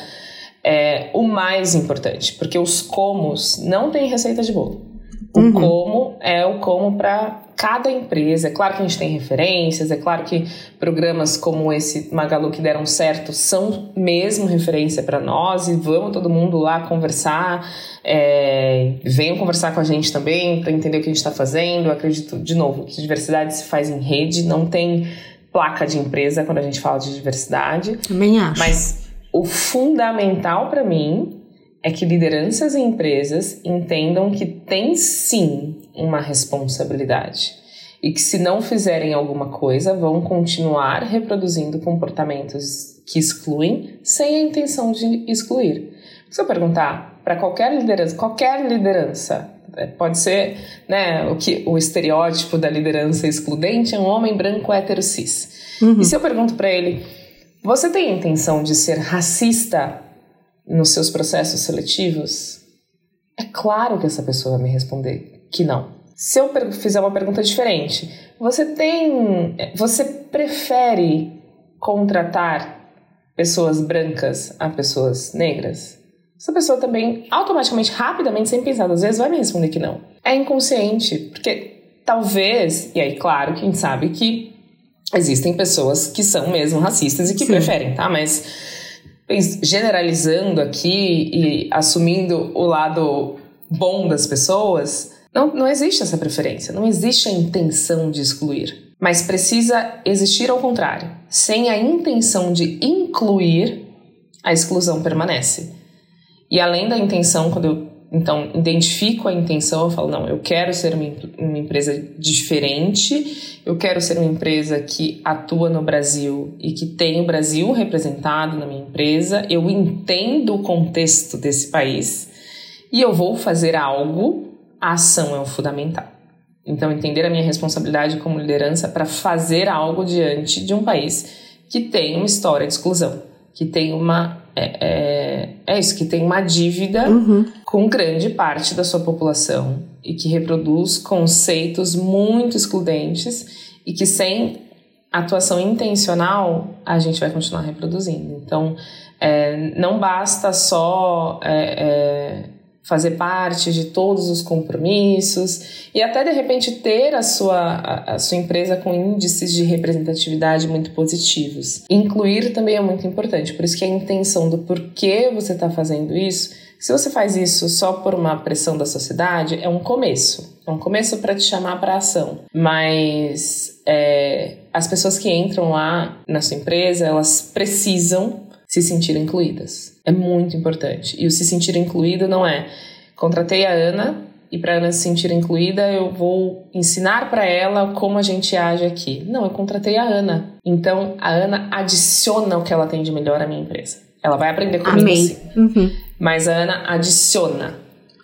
é o mais importante, porque os comos não têm receita de bolo. O uhum. como é o como para cada empresa. É claro que a gente tem referências, é claro que programas como esse Magalu que deram certo são mesmo referência para nós e vamos todo mundo lá conversar. É, venham conversar com a gente também para entender o que a gente está fazendo. Eu acredito, de novo, que diversidade se faz em rede, não tem placa de empresa quando a gente fala de diversidade. Também acho. Mas o fundamental para mim é que lideranças e empresas entendam que tem sim uma responsabilidade e que se não fizerem alguma coisa vão continuar reproduzindo comportamentos que excluem sem a intenção de excluir. Se eu perguntar para qualquer liderança, qualquer liderança, é, pode ser, né, o que o estereótipo da liderança excludente é um homem branco hétero cis. Uhum. E se eu pergunto para ele, você tem a intenção de ser racista nos seus processos seletivos? É claro que essa pessoa vai me responder que não. Se eu fizer uma pergunta diferente, você tem. Você prefere contratar pessoas brancas a pessoas negras? Essa pessoa também, automaticamente, rapidamente, sem pensar às vezes, vai me responder que não. É inconsciente, porque talvez, e aí, claro que a gente sabe que existem pessoas que são mesmo racistas e que Sim. preferem, tá? Mas generalizando aqui e assumindo o lado bom das pessoas, não, não existe essa preferência, não existe a intenção de excluir. Mas precisa existir ao contrário. Sem a intenção de incluir, a exclusão permanece. E além da intenção, quando eu então, identifico a intenção, eu falo, não, eu quero ser uma, uma, empresa diferente, eu quero ser uma empresa que atua no Brasil e que tem o Brasil representado na minha empresa, eu entendo o contexto desse país e eu vou fazer algo, a ação é o fundamental. Então, entender a minha responsabilidade como liderança para fazer algo diante de um país que tem uma história de exclusão, que tem uma é, é, é isso, que tem uma dívida uhum. com grande parte da sua população e que reproduz conceitos muito excludentes e que sem atuação intencional a gente vai continuar reproduzindo. Então, é, não basta só é, é fazer parte de todos os compromissos e até de repente ter a sua, a, a, sua empresa com índices de representatividade muito positivos. Incluir também é muito importante, por isso que a intenção do porquê você está fazendo isso, se você faz isso só por uma pressão da sociedade, é um começo. É um começo para te chamar para ação. Mas é, as pessoas que entram lá na sua empresa, elas precisam se sentir incluídas. É muito importante. E o se sentir incluído não é contratei a Ana e para Ana se sentir incluída eu vou ensinar para ela como a gente age aqui. Não, eu contratei a Ana. Então a Ana adiciona o que ela tem de melhor à minha empresa. Ela vai aprender comigo Amei. sim. Uhum. Mas a Ana adiciona.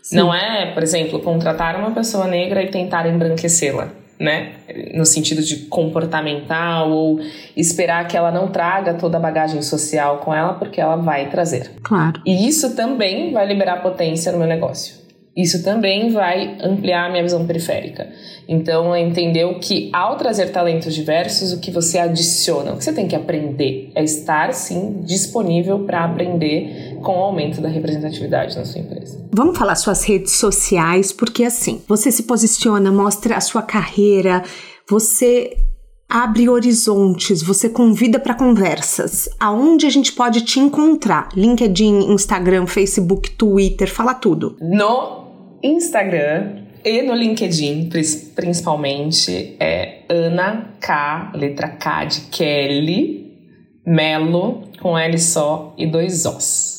Sim. Não é, por exemplo, contratar uma pessoa negra e tentar embranquecê-la né? No sentido de comportamental ou esperar que ela não traga toda a bagagem social com ela, porque ela vai trazer. Claro. E isso também vai liberar potência no meu negócio. Isso também vai ampliar a minha visão periférica. Então, entendeu que ao trazer talentos diversos, o que você adiciona, o que você tem que aprender é estar, sim, disponível para aprender com o aumento da representatividade na sua empresa. Vamos falar suas redes sociais, porque assim, você se posiciona, mostra a sua carreira, você abre horizontes, você convida para conversas. Aonde a gente pode te encontrar? LinkedIn, Instagram, Facebook, Twitter, fala tudo. No Instagram e no LinkedIn, principalmente, é Ana K, letra K de Kelly, Melo, com L só e dois Os.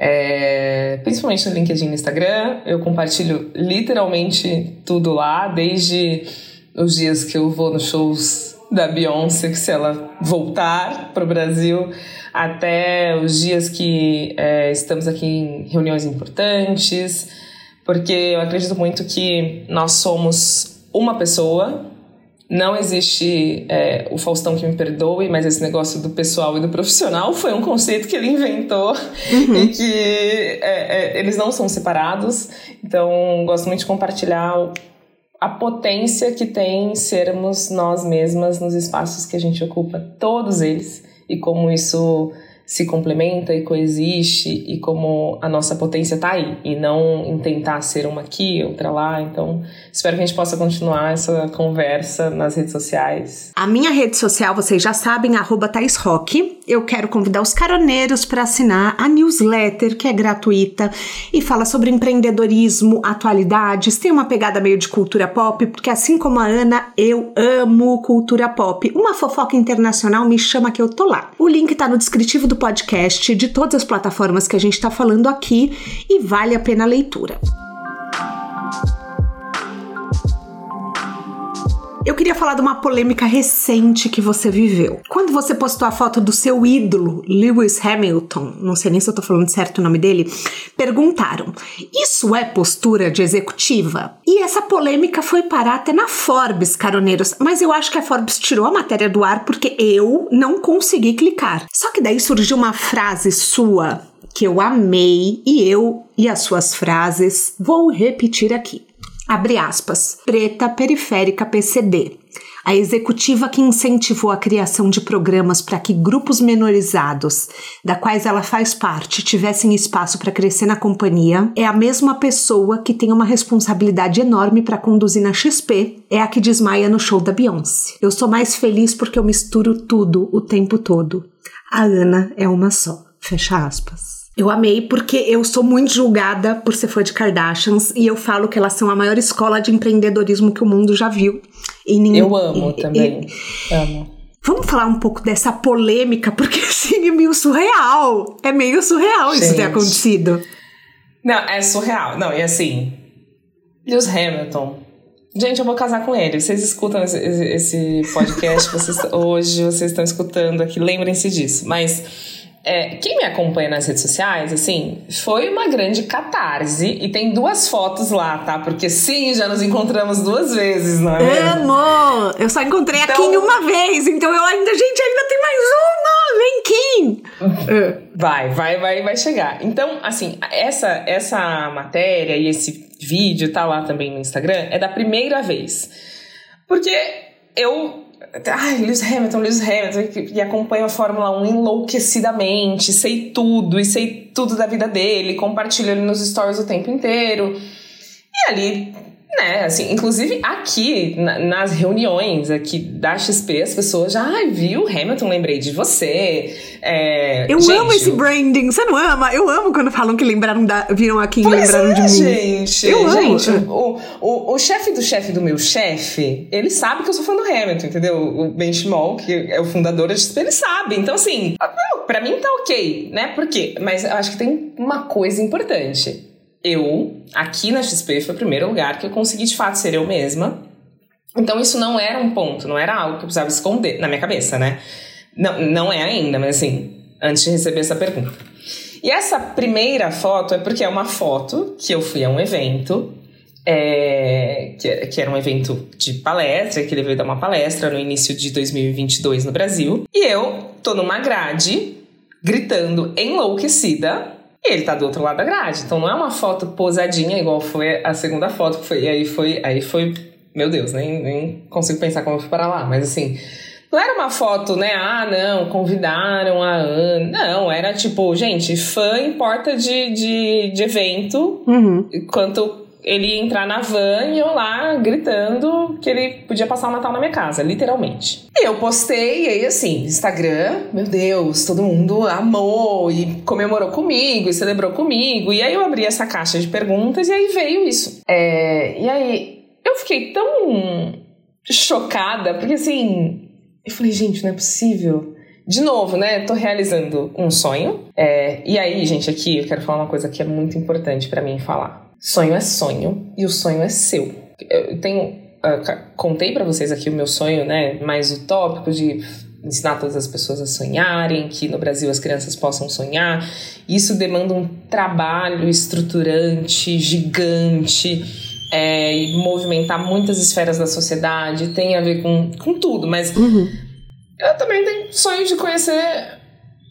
É, principalmente no LinkedIn e Instagram, eu compartilho literalmente tudo lá, desde os dias que eu vou nos shows da Beyoncé, se ela voltar para o Brasil, até os dias que é, estamos aqui em reuniões importantes, porque eu acredito muito que nós somos uma pessoa. Não existe é, o Faustão que me perdoe, mas esse negócio do pessoal e do profissional foi um conceito que ele inventou uhum. e que é, é, eles não são separados. Então, gosto muito de compartilhar a potência que tem sermos nós mesmas nos espaços que a gente ocupa, todos eles, e como isso se complementa e coexiste e como a nossa potência está aí e não em tentar ser uma aqui, outra lá. Então, espero que a gente possa continuar essa conversa nas redes sociais. A minha rede social, vocês já sabem, arroba Rock. Eu quero convidar os caroneiros para assinar a newsletter, que é gratuita e fala sobre empreendedorismo, atualidades, tem uma pegada meio de cultura pop, porque assim como a Ana, eu amo cultura pop. Uma fofoca internacional me chama que eu tô lá. O link tá no descritivo do podcast, de todas as plataformas que a gente está falando aqui e vale a pena a leitura. Eu queria falar de uma polêmica recente que você viveu. Quando você postou a foto do seu ídolo, Lewis Hamilton, não sei nem se eu tô falando certo o nome dele, perguntaram: Isso é postura de executiva? E essa polêmica foi parar até na Forbes, caroneiros, mas eu acho que a Forbes tirou a matéria do ar porque eu não consegui clicar. Só que daí surgiu uma frase sua que eu amei e eu e as suas frases vou repetir aqui abre aspas, preta periférica PCD, a executiva que incentivou a criação de programas para que grupos menorizados, da quais ela faz parte, tivessem espaço para crescer na companhia, é a mesma pessoa que tem uma responsabilidade enorme para conduzir na XP, é a que desmaia no show da Beyoncé. Eu sou mais feliz porque eu misturo tudo o tempo todo. A Ana é uma só. Fecha aspas. Eu amei porque eu sou muito julgada por ser fã de Kardashians e eu falo que elas são a maior escola de empreendedorismo que o mundo já viu. E ninguém, eu amo e, também. E, amo. Vamos falar um pouco dessa polêmica, porque assim é meio surreal. É meio surreal Gente. isso ter acontecido. Não, é surreal. Não, e assim, Lewis Hamilton. Gente, eu vou casar com ele. Vocês escutam esse, esse podcast vocês, hoje, vocês estão escutando aqui, lembrem-se disso. Mas é, quem me acompanha nas redes sociais, assim, foi uma grande catarse. E tem duas fotos lá, tá? Porque sim, já nos encontramos duas vezes, não é? Amo! Eu só encontrei então... a Kim uma vez, então eu ainda, gente, ainda tem mais uma! Vem, Kim! vai, vai, vai, vai chegar. Então, assim, essa, essa matéria e esse vídeo tá lá também no Instagram, é da primeira vez. Porque eu Ai, Lewis Hamilton, Lewis Hamilton, e acompanho a Fórmula 1 enlouquecidamente, sei tudo, e sei tudo da vida dele, compartilho ele nos stories o tempo inteiro. E ali né, assim, inclusive aqui na, nas reuniões aqui da XP, as pessoas já, ai, viu, Hamilton, lembrei de você. É, eu gente, amo esse branding, você não ama? Eu amo quando falam que lembraram da, viram aqui e lembraram é, de mim. Gente, eu amo. Gente, o, o, o chefe do chefe do meu chefe, ele sabe que eu sou fã do Hamilton, entendeu? O Ben Schmall, que é o fundador da XP, ele sabe. Então, assim, para mim tá ok, né? Por quê? Mas eu acho que tem uma coisa importante eu, aqui na XP, foi o primeiro lugar que eu consegui de fato ser eu mesma. Então isso não era um ponto, não era algo que eu precisava esconder na minha cabeça, né? Não, não é ainda, mas assim, antes de receber essa pergunta. E essa primeira foto é porque é uma foto que eu fui a um evento, é, que, que, era um evento de palestra, que ele veio dar uma palestra no início de 2022 no Brasil. E eu tô numa grade, gritando enlouquecida, e ele tá do outro lado da grade. Então não é uma foto posadinha, igual foi a segunda foto que foi. E aí foi. Aí foi. Meu Deus, nem, nem consigo pensar como eu fui para lá. Mas assim. Não era uma foto, né? Ah, não, convidaram a Ana. Não, era tipo, gente, fã em porta de, de, de evento. Uhum. Enquanto ele entrar na van e eu lá gritando que ele podia passar o Natal na minha casa, literalmente. E eu postei, e aí assim, Instagram, meu Deus, todo mundo amou e comemorou comigo e celebrou comigo. E aí eu abri essa caixa de perguntas e aí veio isso. É, e aí eu fiquei tão chocada, porque assim, eu falei, gente, não é possível. De novo, né? Tô realizando um sonho. É, e aí, gente, aqui eu quero falar uma coisa que é muito importante para mim falar. Sonho é sonho e o sonho é seu. Eu tenho. Uh, contei para vocês aqui o meu sonho, né? Mais utópico de ensinar todas as pessoas a sonharem, que no Brasil as crianças possam sonhar. Isso demanda um trabalho estruturante, gigante, é, e movimentar muitas esferas da sociedade, tem a ver com, com tudo, mas uhum. eu também tenho sonho de conhecer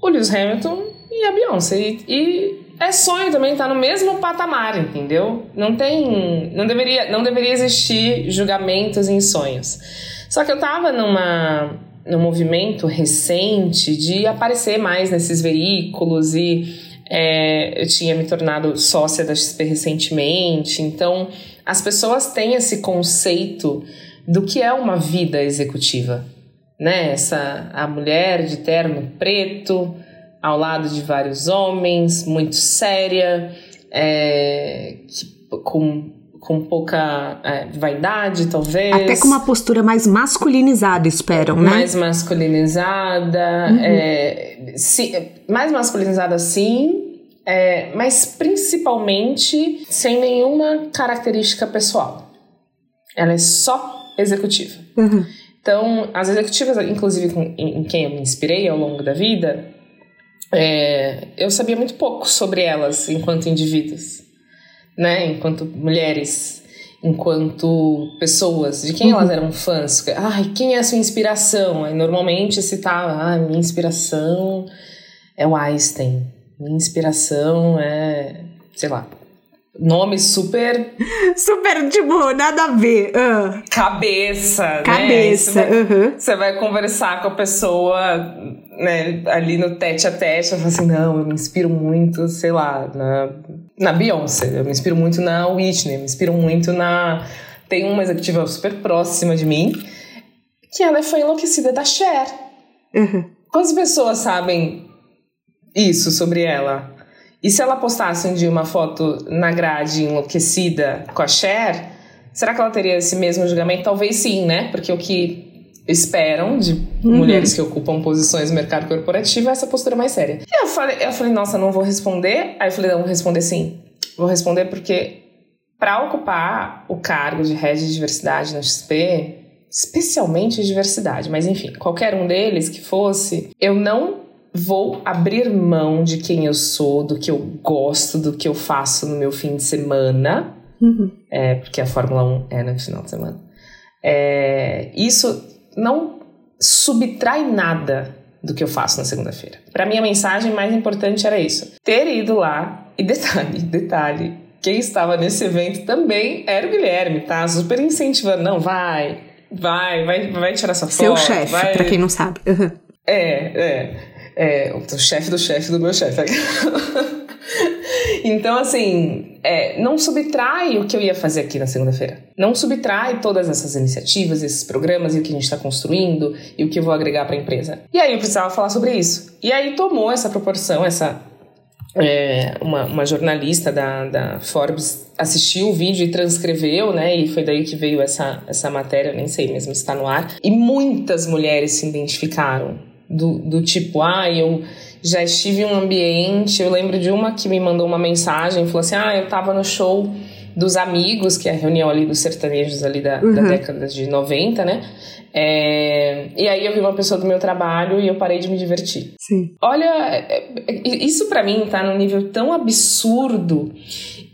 o Lewis Hamilton e a Beyoncé. E, e é sonho também tá no mesmo patamar, entendeu? Não tem, não deveria, não deveria existir julgamentos em sonhos. Só que eu tava numa num movimento recente de aparecer mais nesses veículos e é, eu tinha me tornado sócia da XP recentemente, então as pessoas têm esse conceito do que é uma vida executiva, né? Essa a mulher de terno preto, ao lado de vários homens, muito séria, é, com, com pouca é, vaidade, talvez. Até com uma postura mais masculinizada, esperam, né? Mais masculinizada, uhum. é, sim, mais masculinizada sim, é, mas principalmente sem nenhuma característica pessoal. Ela é só executiva. Uhum. Então, as executivas, inclusive em quem eu me inspirei ao longo da vida, é, eu sabia muito pouco sobre elas enquanto indivíduos, né? Enquanto mulheres, enquanto pessoas, de quem uhum. elas eram fãs. Ai, quem é a sua inspiração? Aí normalmente citava, ah, minha inspiração é o Einstein. Minha inspiração é, sei lá, nome super. Super, tipo, nada a ver. Uh. Cabeça. Né? Cabeça. Né? Você, vai, uhum. você vai conversar com a pessoa né, ali no tete a tete. Eu falo assim: não, eu me inspiro muito, sei lá, na, na Beyoncé. Eu me inspiro muito na Whitney. Eu me inspiro muito na. Tem uma executiva super próxima de mim que ela foi enlouquecida da Cher. Uhum. Quantas pessoas sabem isso sobre ela? E se ela postasse um dia uma foto na grade enlouquecida com a Cher, será que ela teria esse mesmo julgamento? Talvez sim, né? Porque o que esperam de uhum. mulheres que ocupam posições no mercado corporativo é essa postura mais séria. E eu falei, eu falei, nossa, não vou responder. Aí eu falei, não, vou responder sim. Vou responder porque para ocupar o cargo de head de diversidade na XP, especialmente diversidade, mas enfim, qualquer um deles que fosse, eu não vou abrir mão de quem eu sou, do que eu gosto, do que eu faço no meu fim de semana, uhum. é, porque a Fórmula 1 é no final de semana. É, isso não subtrai nada do que eu faço na segunda-feira. Para mim, a mensagem mais importante era isso: ter ido lá, e detalhe, detalhe, quem estava nesse evento também era o Guilherme, tá? Super incentivando, não, vai, Vai, vai, vai tirar sua Seu foto. Seu chefe, vai... pra quem não sabe. Uhum. É, é. É, o chefe do chefe do meu chefe. então, assim, é, não subtrai o que eu ia fazer aqui na segunda-feira. Não subtrai todas essas iniciativas, esses programas e o que a gente está construindo e o que eu vou agregar para a empresa. E aí eu precisava falar sobre isso. E aí tomou essa proporção, essa. É, uma, uma jornalista da, da Forbes assistiu o vídeo e transcreveu, né? E foi daí que veio essa, essa matéria, nem sei mesmo se está no ar. E muitas mulheres se identificaram do, do tipo, ah, eu já estive em um ambiente. Eu lembro de uma que me mandou uma mensagem, falou assim: ah, eu tava no show dos amigos, que é a reunião ali dos sertanejos ali da, uhum. da década de 90, né? É, e aí eu vi uma pessoa do meu trabalho e eu parei de me divertir. Sim. Olha, é, é, isso para mim tá num nível tão absurdo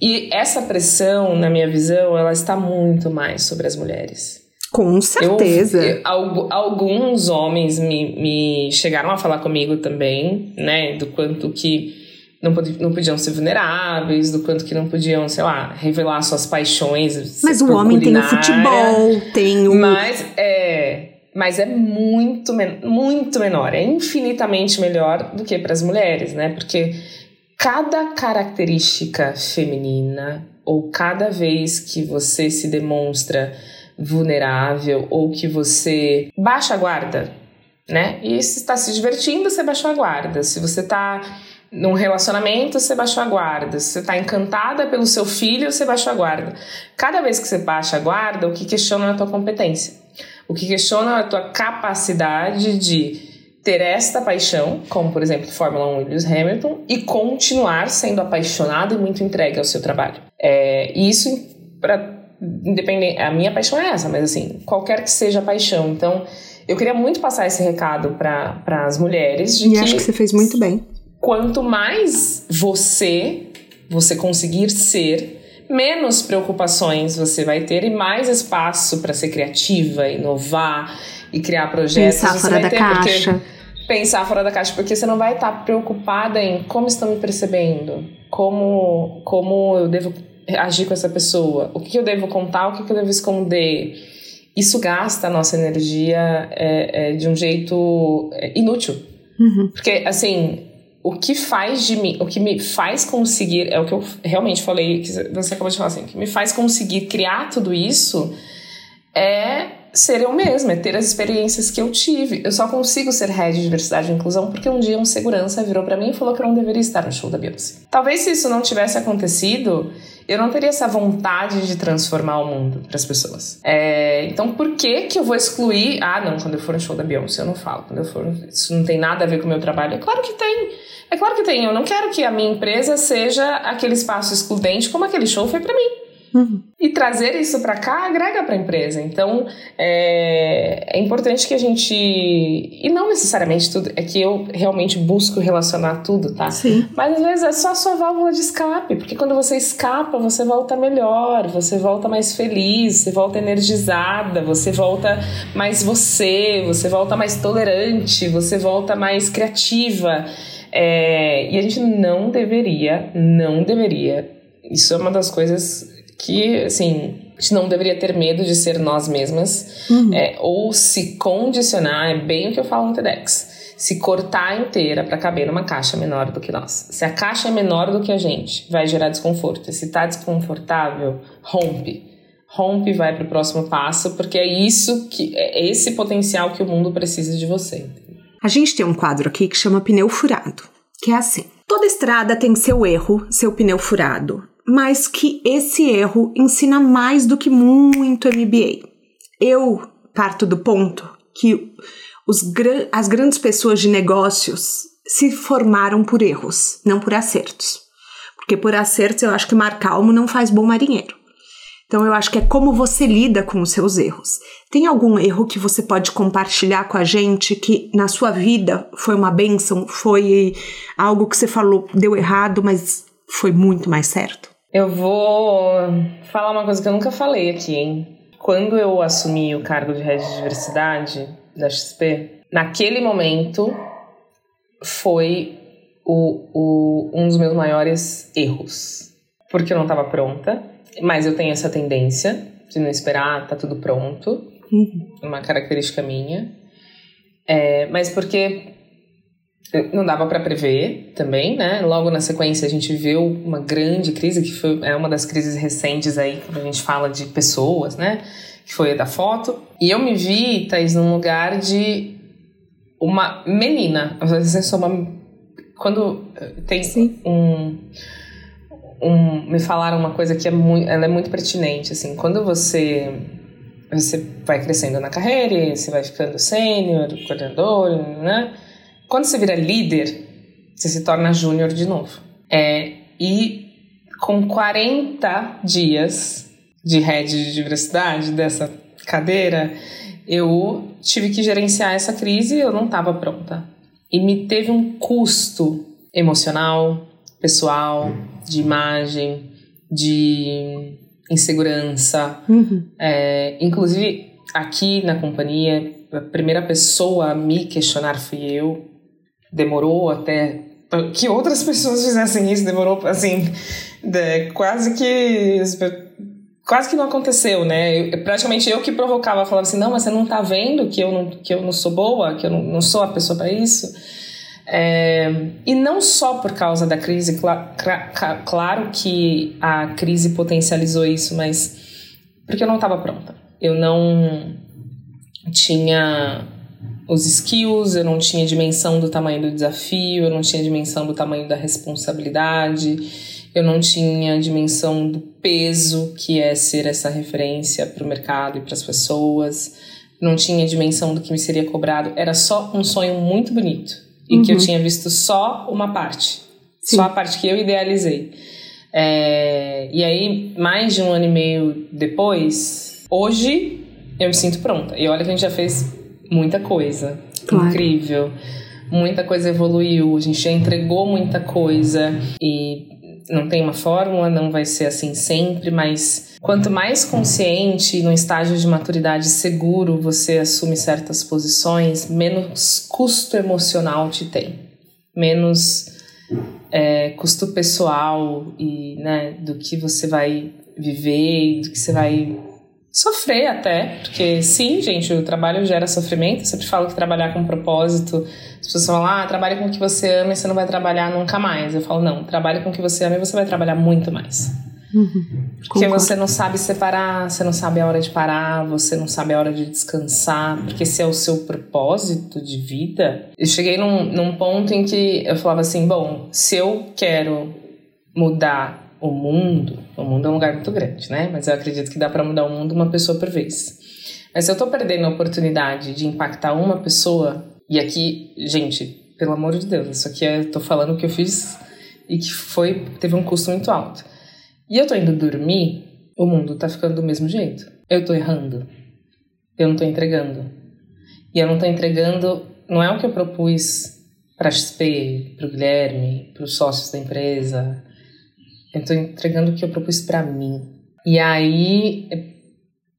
e essa pressão, na minha visão, ela está muito mais sobre as mulheres. Com certeza. Eu, eu, alguns homens me, me chegaram a falar comigo também, né? Do quanto que não, pod não podiam ser vulneráveis, do quanto que não podiam, sei lá, revelar suas paixões. Mas o homem tem o futebol, tem o. Mas é. Mas é muito, muito menor, é infinitamente melhor do que para as mulheres, né? Porque cada característica feminina, ou cada vez que você se demonstra vulnerável ou que você baixa a guarda, né? E se está se divertindo, você baixou a guarda. Se você está num relacionamento, você baixou a guarda. Se você está encantada pelo seu filho, você baixou a guarda. Cada vez que você baixa a guarda, o que questiona é a tua competência. O que questiona é a tua capacidade de ter esta paixão, como por exemplo Fórmula 1 e Lewis Hamilton, e continuar sendo apaixonado e muito entregue ao seu trabalho. É, e isso para independente, a minha paixão é essa, mas assim, qualquer que seja a paixão. Então, eu queria muito passar esse recado para as mulheres. De e que acho que você fez muito bem. Quanto mais você, você conseguir ser, menos preocupações você vai ter e mais espaço para ser criativa, inovar e criar projetos. Pensar fora da ter, caixa. Pensar fora da caixa, porque você não vai estar preocupada em como estão me percebendo, como, como eu devo agir com essa pessoa? O que eu devo contar? O que eu devo esconder? Isso gasta a nossa energia é, é, de um jeito é, inútil. Uhum. Porque, assim, o que faz de mim, o que me faz conseguir, é o que eu realmente falei, que você acabou de falar assim, o que me faz conseguir criar tudo isso é ser eu mesma, é ter as experiências que eu tive. Eu só consigo ser head de diversidade e inclusão porque um dia um segurança virou para mim e falou que eu não deveria estar no show da Beyoncé. Talvez se isso não tivesse acontecido, eu não teria essa vontade de transformar o mundo para as pessoas. É, então, por que que eu vou excluir? Ah, não, quando eu for no show da Beyoncé eu não falo. Quando eu for, isso não tem nada a ver com o meu trabalho. É claro que tem. É claro que tem. Eu não quero que a minha empresa seja aquele espaço excludente como aquele show foi para mim. Uhum. E trazer isso para cá agrega para a empresa. Então, é, é, importante que a gente. E não necessariamente tudo. É que eu realmente busco relacionar tudo, tá? Sim. Mas às vezes é só a sua válvula de escape. Porque quando você escapa, você volta melhor, você volta mais feliz, você volta energizada, você volta mais você, você volta mais tolerante, você volta mais criativa. É, e a gente não deveria, não deveria. Isso é uma das coisas que, assim, a gente não deveria ter medo de ser nós mesmas uhum. é, ou se condicionar, é bem o que eu falo no TEDx, se cortar inteira para caber numa caixa menor do que nós. Se a caixa é menor do que a gente, vai gerar desconforto. E se tá desconfortável, rompe. Rompe e vai para o próximo passo, porque é isso que é esse potencial que o mundo precisa de você. A gente tem um quadro aqui que chama pneu furado, que é assim: toda estrada tem seu erro, seu pneu furado mas que esse erro ensina mais do que muito MBA. Eu parto do ponto que os, as grandes pessoas de negócios se formaram por erros, não por acertos. Porque por acertos eu acho que mar calmo não faz bom marinheiro. Então eu acho que é como você lida com os seus erros. Tem algum erro que você pode compartilhar com a gente que na sua vida foi uma benção, foi algo que você falou deu errado, mas foi muito mais certo? Eu vou falar uma coisa que eu nunca falei aqui, hein? Quando eu assumi o cargo de head de diversidade da XP, naquele momento foi o, o, um dos meus maiores erros. Porque eu não estava pronta, mas eu tenho essa tendência de não esperar, tá tudo pronto. uhum. uma característica minha. É, mas porque não dava para prever também, né? Logo na sequência a gente viu uma grande crise que foi é uma das crises recentes aí quando a gente fala de pessoas, né? Que foi a da foto. E eu me vi, Thaís, num lugar de uma menina. Você sou uma quando tem Sim. um um, me falaram uma coisa que é muito, ela é muito pertinente, assim, quando você você vai crescendo na carreira, você vai ficando sênior, coordenador, né? Quando você vira líder, você se torna júnior de novo. É, e com 40 dias de head de diversidade dessa cadeira, eu tive que gerenciar essa crise e eu não estava pronta. E me teve um custo emocional, pessoal, de imagem, de insegurança. Uhum. É, inclusive, aqui na companhia, a primeira pessoa a me questionar fui eu. Demorou até que outras pessoas fizessem isso, demorou assim, de, quase que quase que não aconteceu, né? Eu, praticamente eu que provocava, falava assim, não, mas você não tá vendo que eu não, que eu não sou boa, que eu não, não sou a pessoa para isso. É, e não só por causa da crise, cl claro que a crise potencializou isso, mas porque eu não estava pronta. Eu não tinha os skills, eu não tinha dimensão do tamanho do desafio, eu não tinha dimensão do tamanho da responsabilidade, eu não tinha dimensão do peso que é ser essa referência para o mercado e para as pessoas, não tinha dimensão do que me seria cobrado. Era só um sonho muito bonito e uhum. que eu uhum. tinha visto só uma parte, Sim. só a parte que eu idealizei. É, e aí, mais de um ano e meio depois, hoje eu me sinto pronta. E olha que a gente já fez muita coisa. Claro. Incrível. Muita coisa evoluiu, a gente já entregou muita coisa e não tem uma fórmula, não vai ser assim sempre, mas quanto mais consciente no estágio de maturidade seguro você assume certas posições, menos custo emocional te tem, menos é, custo pessoal e né, do que você vai viver, do que você vai sofrer até, porque sim, gente, o trabalho gera sofrimento. Eu sempre falo que trabalhar com propósito, as pessoas falam, ah, trabalhe com o que você ama e você não vai trabalhar nunca mais. Eu falo, não, trabalhe com o que você ama e você vai trabalhar muito mais. Uhum. Porque você não sabe separar, você não sabe a hora de parar, você não sabe a hora de descansar, porque esse é o seu propósito de vida. Eu cheguei num, num ponto em que eu falava assim: bom, se eu quero mudar o mundo, o mundo é um lugar muito grande, né? Mas eu acredito que dá para mudar o mundo uma pessoa por vez. Mas se eu tô perdendo a oportunidade de impactar uma pessoa, e aqui, gente, pelo amor de Deus, isso aqui eu tô falando que eu fiz e que foi teve um custo muito alto. E eu tô indo dormir, o mundo tá ficando do mesmo jeito. Eu tô errando. Eu não tô entregando. E eu não tô entregando, não é o que eu propus para XP, para o Guilherme, para os sócios da empresa, eu tô entregando o que eu propus para mim. E aí,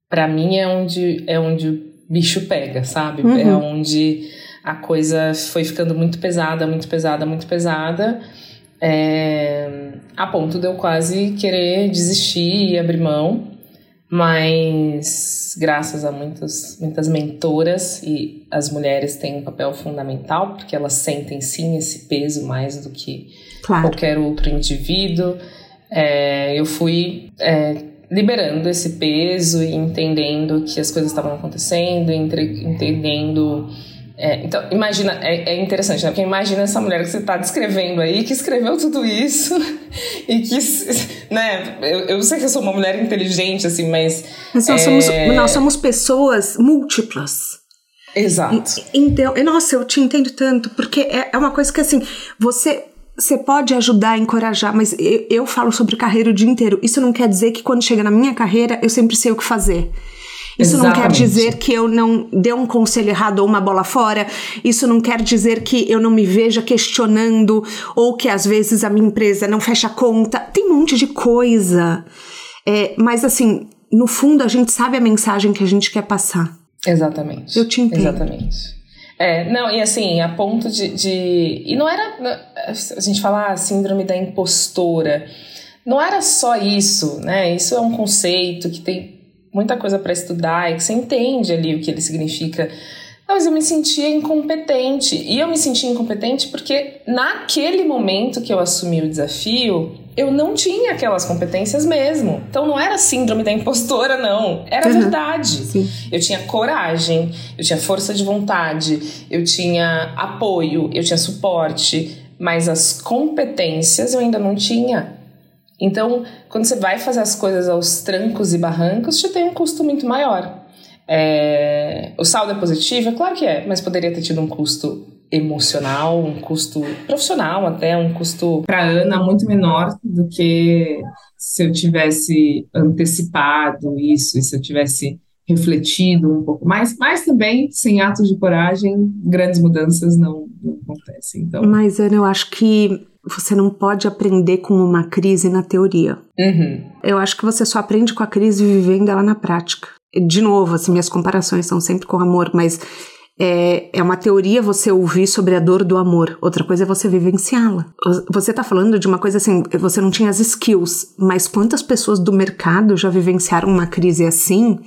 para mim é onde é onde o bicho pega, sabe? Uhum. É onde a coisa foi ficando muito pesada, muito pesada, muito pesada. É, a ponto de eu quase querer desistir e abrir mão, mas graças a muitas, muitas mentoras e as mulheres têm um papel fundamental porque elas sentem sim esse peso mais do que claro. qualquer outro indivíduo é, eu fui é, liberando esse peso e entendendo que as coisas estavam acontecendo, entre, entendendo. É, então, imagina, é, é, interessante, né? Porque imagina essa mulher que você está descrevendo aí, que escreveu tudo isso e que, né? Eu, eu sei que eu sou uma mulher inteligente, assim, mas. Mas nós, somos, é nós somos pessoas múltiplas. Exato. Então, nossa, eu te entendo tanto, porque é, é uma coisa que, assim, você você pode ajudar, encorajar, mas eu, eu, falo sobre carreira o dia inteiro. Isso não quer dizer que quando chega na minha carreira eu sempre sei o que fazer. Isso Exatamente. não quer dizer que eu não dê um conselho errado ou uma bola fora. Isso não quer dizer que eu não me veja questionando ou que às vezes a minha empresa não fecha a conta. Tem um monte de coisa. É, mas assim, no fundo a gente sabe a mensagem que a gente quer passar. Exatamente. Eu te entendo. Exatamente. É, não, e assim, a ponto de, de. E não era. A gente fala ah, síndrome da impostora. Não era só isso, né? Isso é um conceito que tem muita coisa para estudar e que você entende ali o que ele significa. Mas eu me sentia incompetente. E eu me sentia incompetente porque naquele momento que eu assumi o desafio, eu não tinha aquelas competências mesmo. Então não era síndrome da impostora, não. Era uhum. verdade. Sim. Eu tinha coragem, eu tinha força de vontade, eu tinha apoio, eu tinha suporte, mas as competências eu ainda não tinha. Então, quando você vai fazer as coisas aos trancos e barrancos, já tem um custo muito maior. É... O saldo é positivo? É claro que é, mas poderia ter tido um custo emocional, um custo profissional até, um custo... Para Ana, muito menor do que se eu tivesse antecipado isso, e se eu tivesse refletido um pouco mais, mas também, sem atos de coragem, grandes mudanças não, não acontecem. Então... Mas, Ana, eu acho que você não pode aprender com uma crise na teoria. Uhum. Eu acho que você só aprende com a crise vivendo ela na prática. De novo, assim, minhas comparações são sempre com amor, mas é, é uma teoria você ouvir sobre a dor do amor. Outra coisa é você vivenciá-la. Você tá falando de uma coisa assim, você não tinha as skills, mas quantas pessoas do mercado já vivenciaram uma crise assim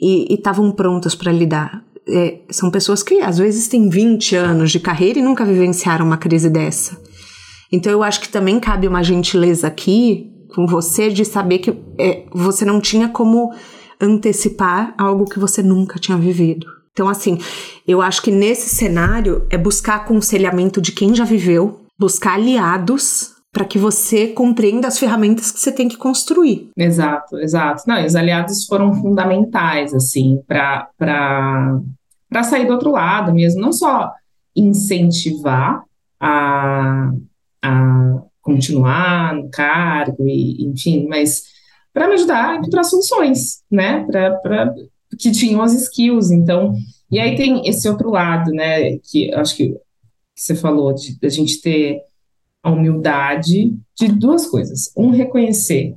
e estavam prontas para lidar? É, são pessoas que às vezes têm 20 anos de carreira e nunca vivenciaram uma crise dessa. Então eu acho que também cabe uma gentileza aqui com você de saber que é, você não tinha como antecipar algo que você nunca tinha vivido. Então, assim, eu acho que nesse cenário é buscar aconselhamento de quem já viveu, buscar aliados para que você compreenda as ferramentas que você tem que construir. Exato, exato. Não, os aliados foram fundamentais, assim, para sair do outro lado mesmo, não só incentivar a, a continuar no cargo, e, enfim, mas para me ajudar a encontrar soluções, né? Para que tinham as skills. Então, e aí tem esse outro lado, né? Que acho que, você falou de a gente ter a humildade de duas coisas. Um, reconhecer,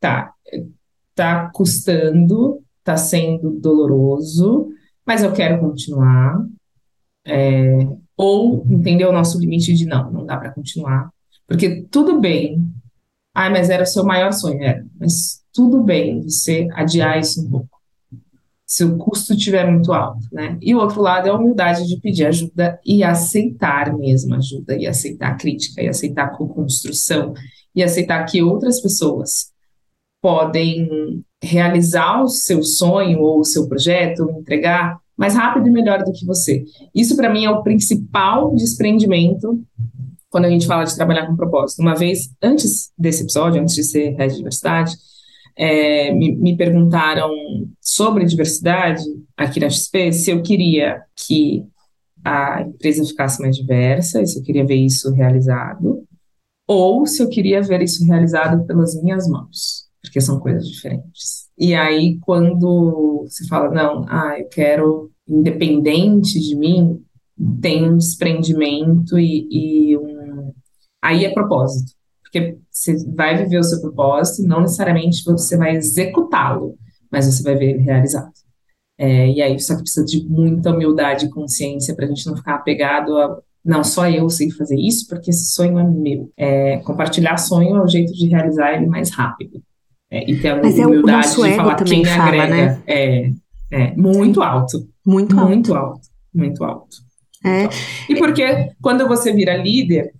tá, tá custando, tá sendo doloroso, mas eu quero continuar. É, ou entender o nosso limite de não, não dá para continuar. Porque tudo bem. Ai, mas era o seu maior sonho, era. Mas tudo bem você adiar isso um pouco. Se o custo estiver muito alto, né? E o outro lado é a humildade de pedir ajuda e aceitar mesmo ajuda, e aceitar crítica, e aceitar co-construção, e aceitar que outras pessoas podem realizar o seu sonho ou o seu projeto, entregar mais rápido e melhor do que você. Isso, para mim, é o principal desprendimento quando a gente fala de trabalhar com propósito. Uma vez, antes desse episódio, antes de ser Rede Diversidade, é, me, me, perguntaram sobre diversidade aqui na XP, se eu queria que a empresa ficasse mais diversa, e se eu queria ver isso realizado, ou se eu queria ver isso realizado pelas minhas mãos, porque são coisas diferentes. E aí, quando você fala, não, ah, eu quero, independente de mim, tem um desprendimento e, e um. Aí é propósito. Porque você vai viver o seu propósito, não necessariamente você vai executá-lo, mas você vai ver ele realizado. É, e aí, só que precisa de muita humildade e consciência para a gente não ficar apegado a. Não, só eu sei fazer isso porque esse sonho é meu. É, compartilhar sonho é o jeito de realizar ele mais rápido. É, e ter a Mas humildade é o de falar quem fala, agrega. Né? É, é, muito alto. Muito alto. Muito alto. Muito alto. É. E porque quando você vira líder,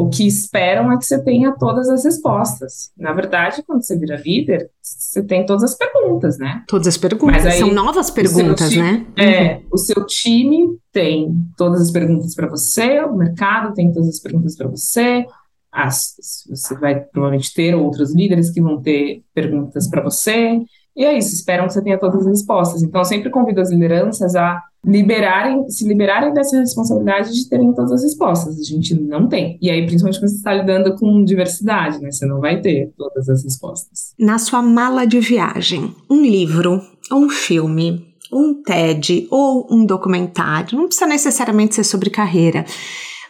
o que esperam é que você tenha todas as respostas. Na verdade, quando você vira líder, você tem todas as perguntas, né? Todas as perguntas. Aí, São novas perguntas, time, né? É, uhum. o seu time tem todas as perguntas para você, o mercado tem todas as perguntas para você, as, você vai provavelmente ter outros líderes que vão ter perguntas para você, e é isso, esperam que você tenha todas as respostas. Então, eu sempre convido as lideranças a liberarem, se liberarem dessa responsabilidade de terem todas as respostas. A gente não tem. E aí, principalmente quando você está lidando com diversidade, né? Você não vai ter todas as respostas. Na sua mala de viagem, um livro, um filme, um TED ou um documentário, não precisa necessariamente ser sobre carreira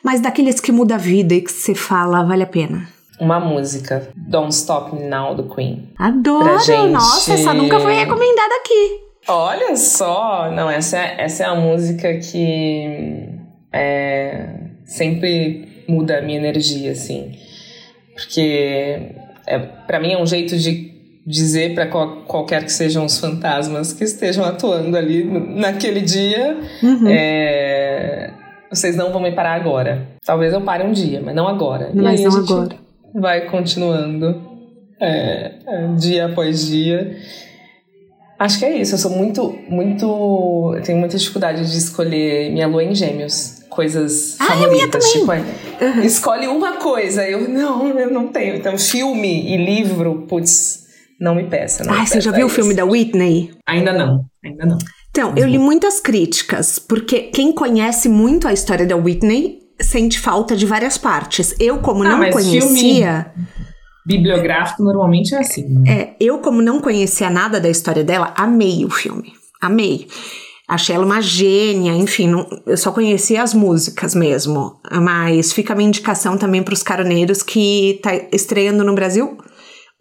mas daqueles que muda a vida e que você fala, vale a pena. Uma música, Don't Stop Me Now, do Queen. Adoro! Gente... Nossa, essa nunca foi recomendada aqui. Olha só! Não, essa é, essa é a música que é, sempre muda a minha energia, assim. Porque é, para mim é um jeito de dizer para qual, qualquer que sejam os fantasmas que estejam atuando ali naquele dia, uhum. é, vocês não vão me parar agora. Talvez eu pare um dia, mas não agora. Mas não agora. Vai continuando é, dia após dia. Acho que é isso. Eu sou muito, muito. Eu tenho muita dificuldade de escolher minha lua em gêmeos coisas ah, favoritas. Tipo, uhum. escolhe uma coisa. Eu não, eu não tenho. Então, filme e livro, putz, não me peça. Não ah, me você já viu o filme da Whitney? Ainda não, ainda não. Então, eu li muitas críticas, porque quem conhece muito a história da Whitney sente falta de várias partes. Eu, como ah, não conhecia. Bibliográfico normalmente é assim. Né? É, eu, como não conhecia nada da história dela, amei o filme. Amei. Achei ela uma gênia, enfim, não, eu só conhecia as músicas mesmo. Mas fica a minha indicação também para os caroneiros que tá estreando no Brasil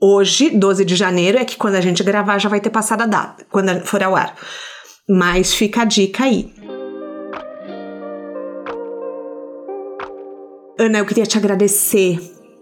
hoje, 12 de janeiro, é que quando a gente gravar já vai ter passado a data, quando for ao ar. Mas fica a dica aí. Ana, eu queria te agradecer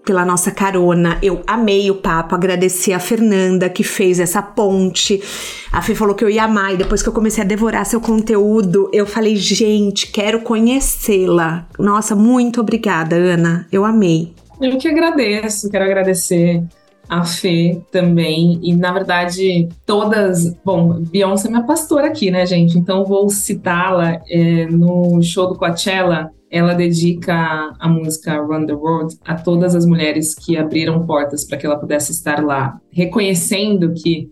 pela nossa carona. Eu amei o papo, agradeci a Fernanda que fez essa ponte. A Fê falou que eu ia amar e depois que eu comecei a devorar seu conteúdo, eu falei, gente, quero conhecê-la. Nossa, muito obrigada, Ana. Eu amei. Eu que agradeço, quero agradecer a Fê também, e na verdade todas, bom, Beyoncé é minha pastora aqui, né, gente? Então vou citá-la é, no show do Coachella ela dedica a música Run the World a todas as mulheres que abriram portas para que ela pudesse estar lá, reconhecendo que,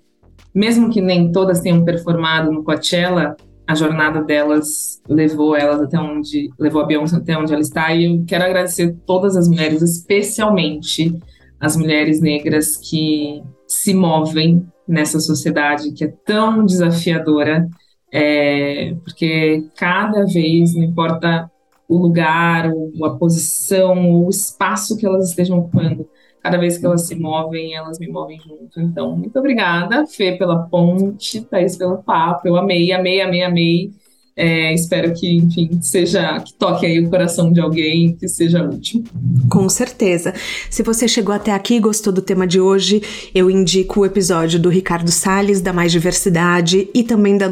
mesmo que nem todas tenham performado no Coachella, a jornada delas levou elas até onde levou a Beyoncé até onde ela está. E eu quero agradecer todas as mulheres, especialmente as mulheres negras que se movem nessa sociedade que é tão desafiadora, é, porque cada vez, não importa o lugar, ou a posição, ou o espaço que elas estejam ocupando. Cada vez que elas se movem, elas me movem junto. Então, muito obrigada, Fê, pela ponte, Thaís, pelo papo. Eu amei, amei, amei, amei. É, espero que, enfim, seja que toque aí o coração de alguém, que seja útil. Com certeza. Se você chegou até aqui e gostou do tema de hoje, eu indico o episódio do Ricardo Salles, da Mais Diversidade, e também da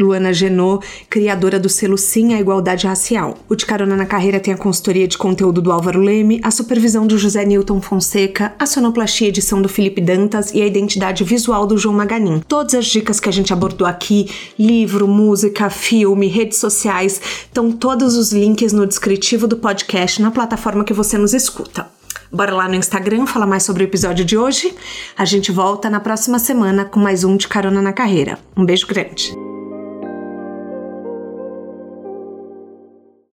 Luana Genot, criadora do selo Sim à Igualdade Racial. O De Carona na Carreira tem a consultoria de conteúdo do Álvaro Leme, a supervisão do José Newton Fonseca, a sonoplastia edição do Felipe Dantas e a identidade visual do João Maganin. Todas as dicas que a gente abordou aqui, livro, música, filme, redes sociais, estão todos os links no descritivo do podcast na plataforma que você nos escuta. Bora lá no Instagram falar mais sobre o episódio de hoje. A gente volta na próxima semana com mais um de Carona na Carreira. Um beijo grande.